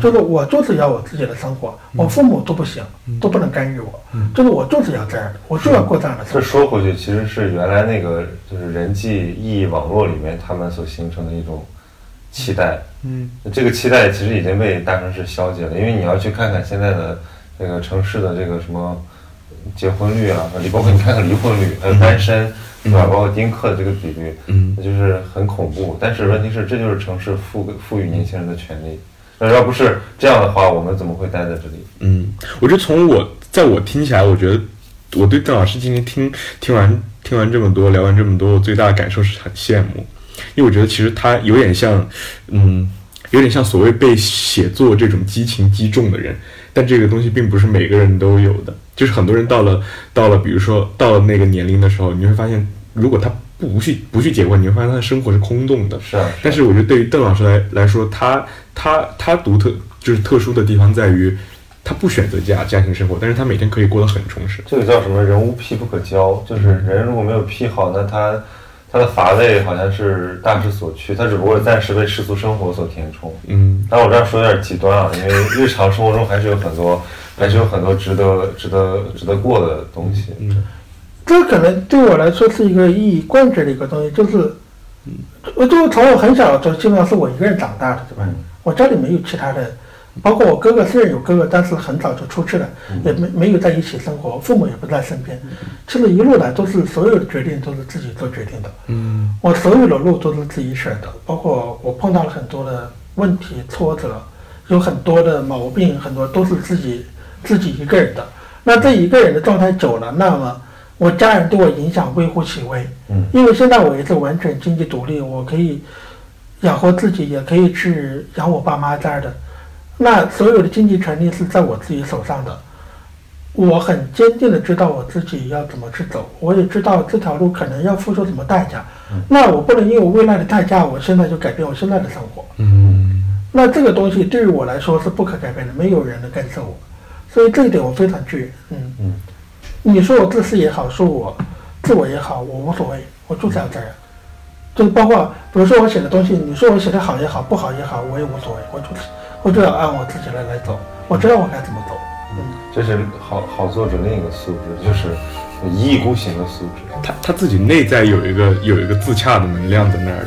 就是我就是要我自己的生活，我父母都不行，都不能干预我，就是我就是要这样的，我就要过这样的生活。这说回去，其实是原来那个就是人际意义网络里面他们所形成的一种期待。嗯这个期待其实已经被大城市消解了，因为你要去看看现在的这个城市的这个什么结婚率啊，离包括你看看离婚率，还有单身，对吧？包括丁克的这个比率，嗯那就是很恐怖。但是问题是，这就是城市赋给赋予年轻人的权利。那要不是这样的话，我们怎么会待在这里？嗯，我觉得从我在我听起来，我觉得我对邓老师今天听听完听完这么多，聊完这么多，我最大的感受是很羡慕，因为我觉得其实他有点像，嗯，有点像所谓被写作这种激情击中的人，但这个东西并不是每个人都有的，就是很多人到了到了，比如说到了那个年龄的时候，你会发现，如果他不不去不去结婚，你会发现他的生活是空洞的，是啊，但是我觉得对于邓老师来来说，他他他独特就是特殊的地方在于，他不选择家家庭生活，但是他每天可以过得很充实。这个叫什么？人无癖不可交，就是人如果没有癖好，那他他的乏味好像是大势所趋，他只不过暂时被世俗生活所填充。嗯但我这样说有点极端啊，因为日常生活中还是有很多，还是有很多值得值得值得过的东西。嗯这可能对我来说是一个一以贯之的一个东西，就是，我就从我很小就基本上是我一个人长大的，对吧？我家里没有其他的，包括我哥哥虽然有哥哥，但是很早就出去了，也没没有在一起生活，父母也不在身边。其实一路来都是所有的决定都是自己做决定的，嗯我所有的路都是自己选的，包括我碰到了很多的问题挫折，有很多的毛病，很多都是自己自己一个人的。那这一个人的状态久了，那么我家人对我影响微乎其微。嗯因为现在我也是完全经济独立，我可以养活自己，也可以去养我爸妈这儿的。那所有的经济权利是在我自己手上的。我很坚定的知道我自己要怎么去走，我也知道这条路可能要付出什么代价。那我不能因为未来的代价，我现在就改变我现在的生活。嗯那这个东西对于我来说是不可改变的，没有人能干涉我，所以这一点我非常具，嗯嗯，你说我自私也好，说我自我也好，我无所谓，我就是要这样。就是包括，比如说我写的东西，你说我写的好也好，不好也好，我也无所谓，我就是我就要按我自己来来走，我知道我该怎么走。嗯，这是好好作者另一个素质，就是一意孤行的素质。他他自己内在有一个有一个自洽的能量在那儿。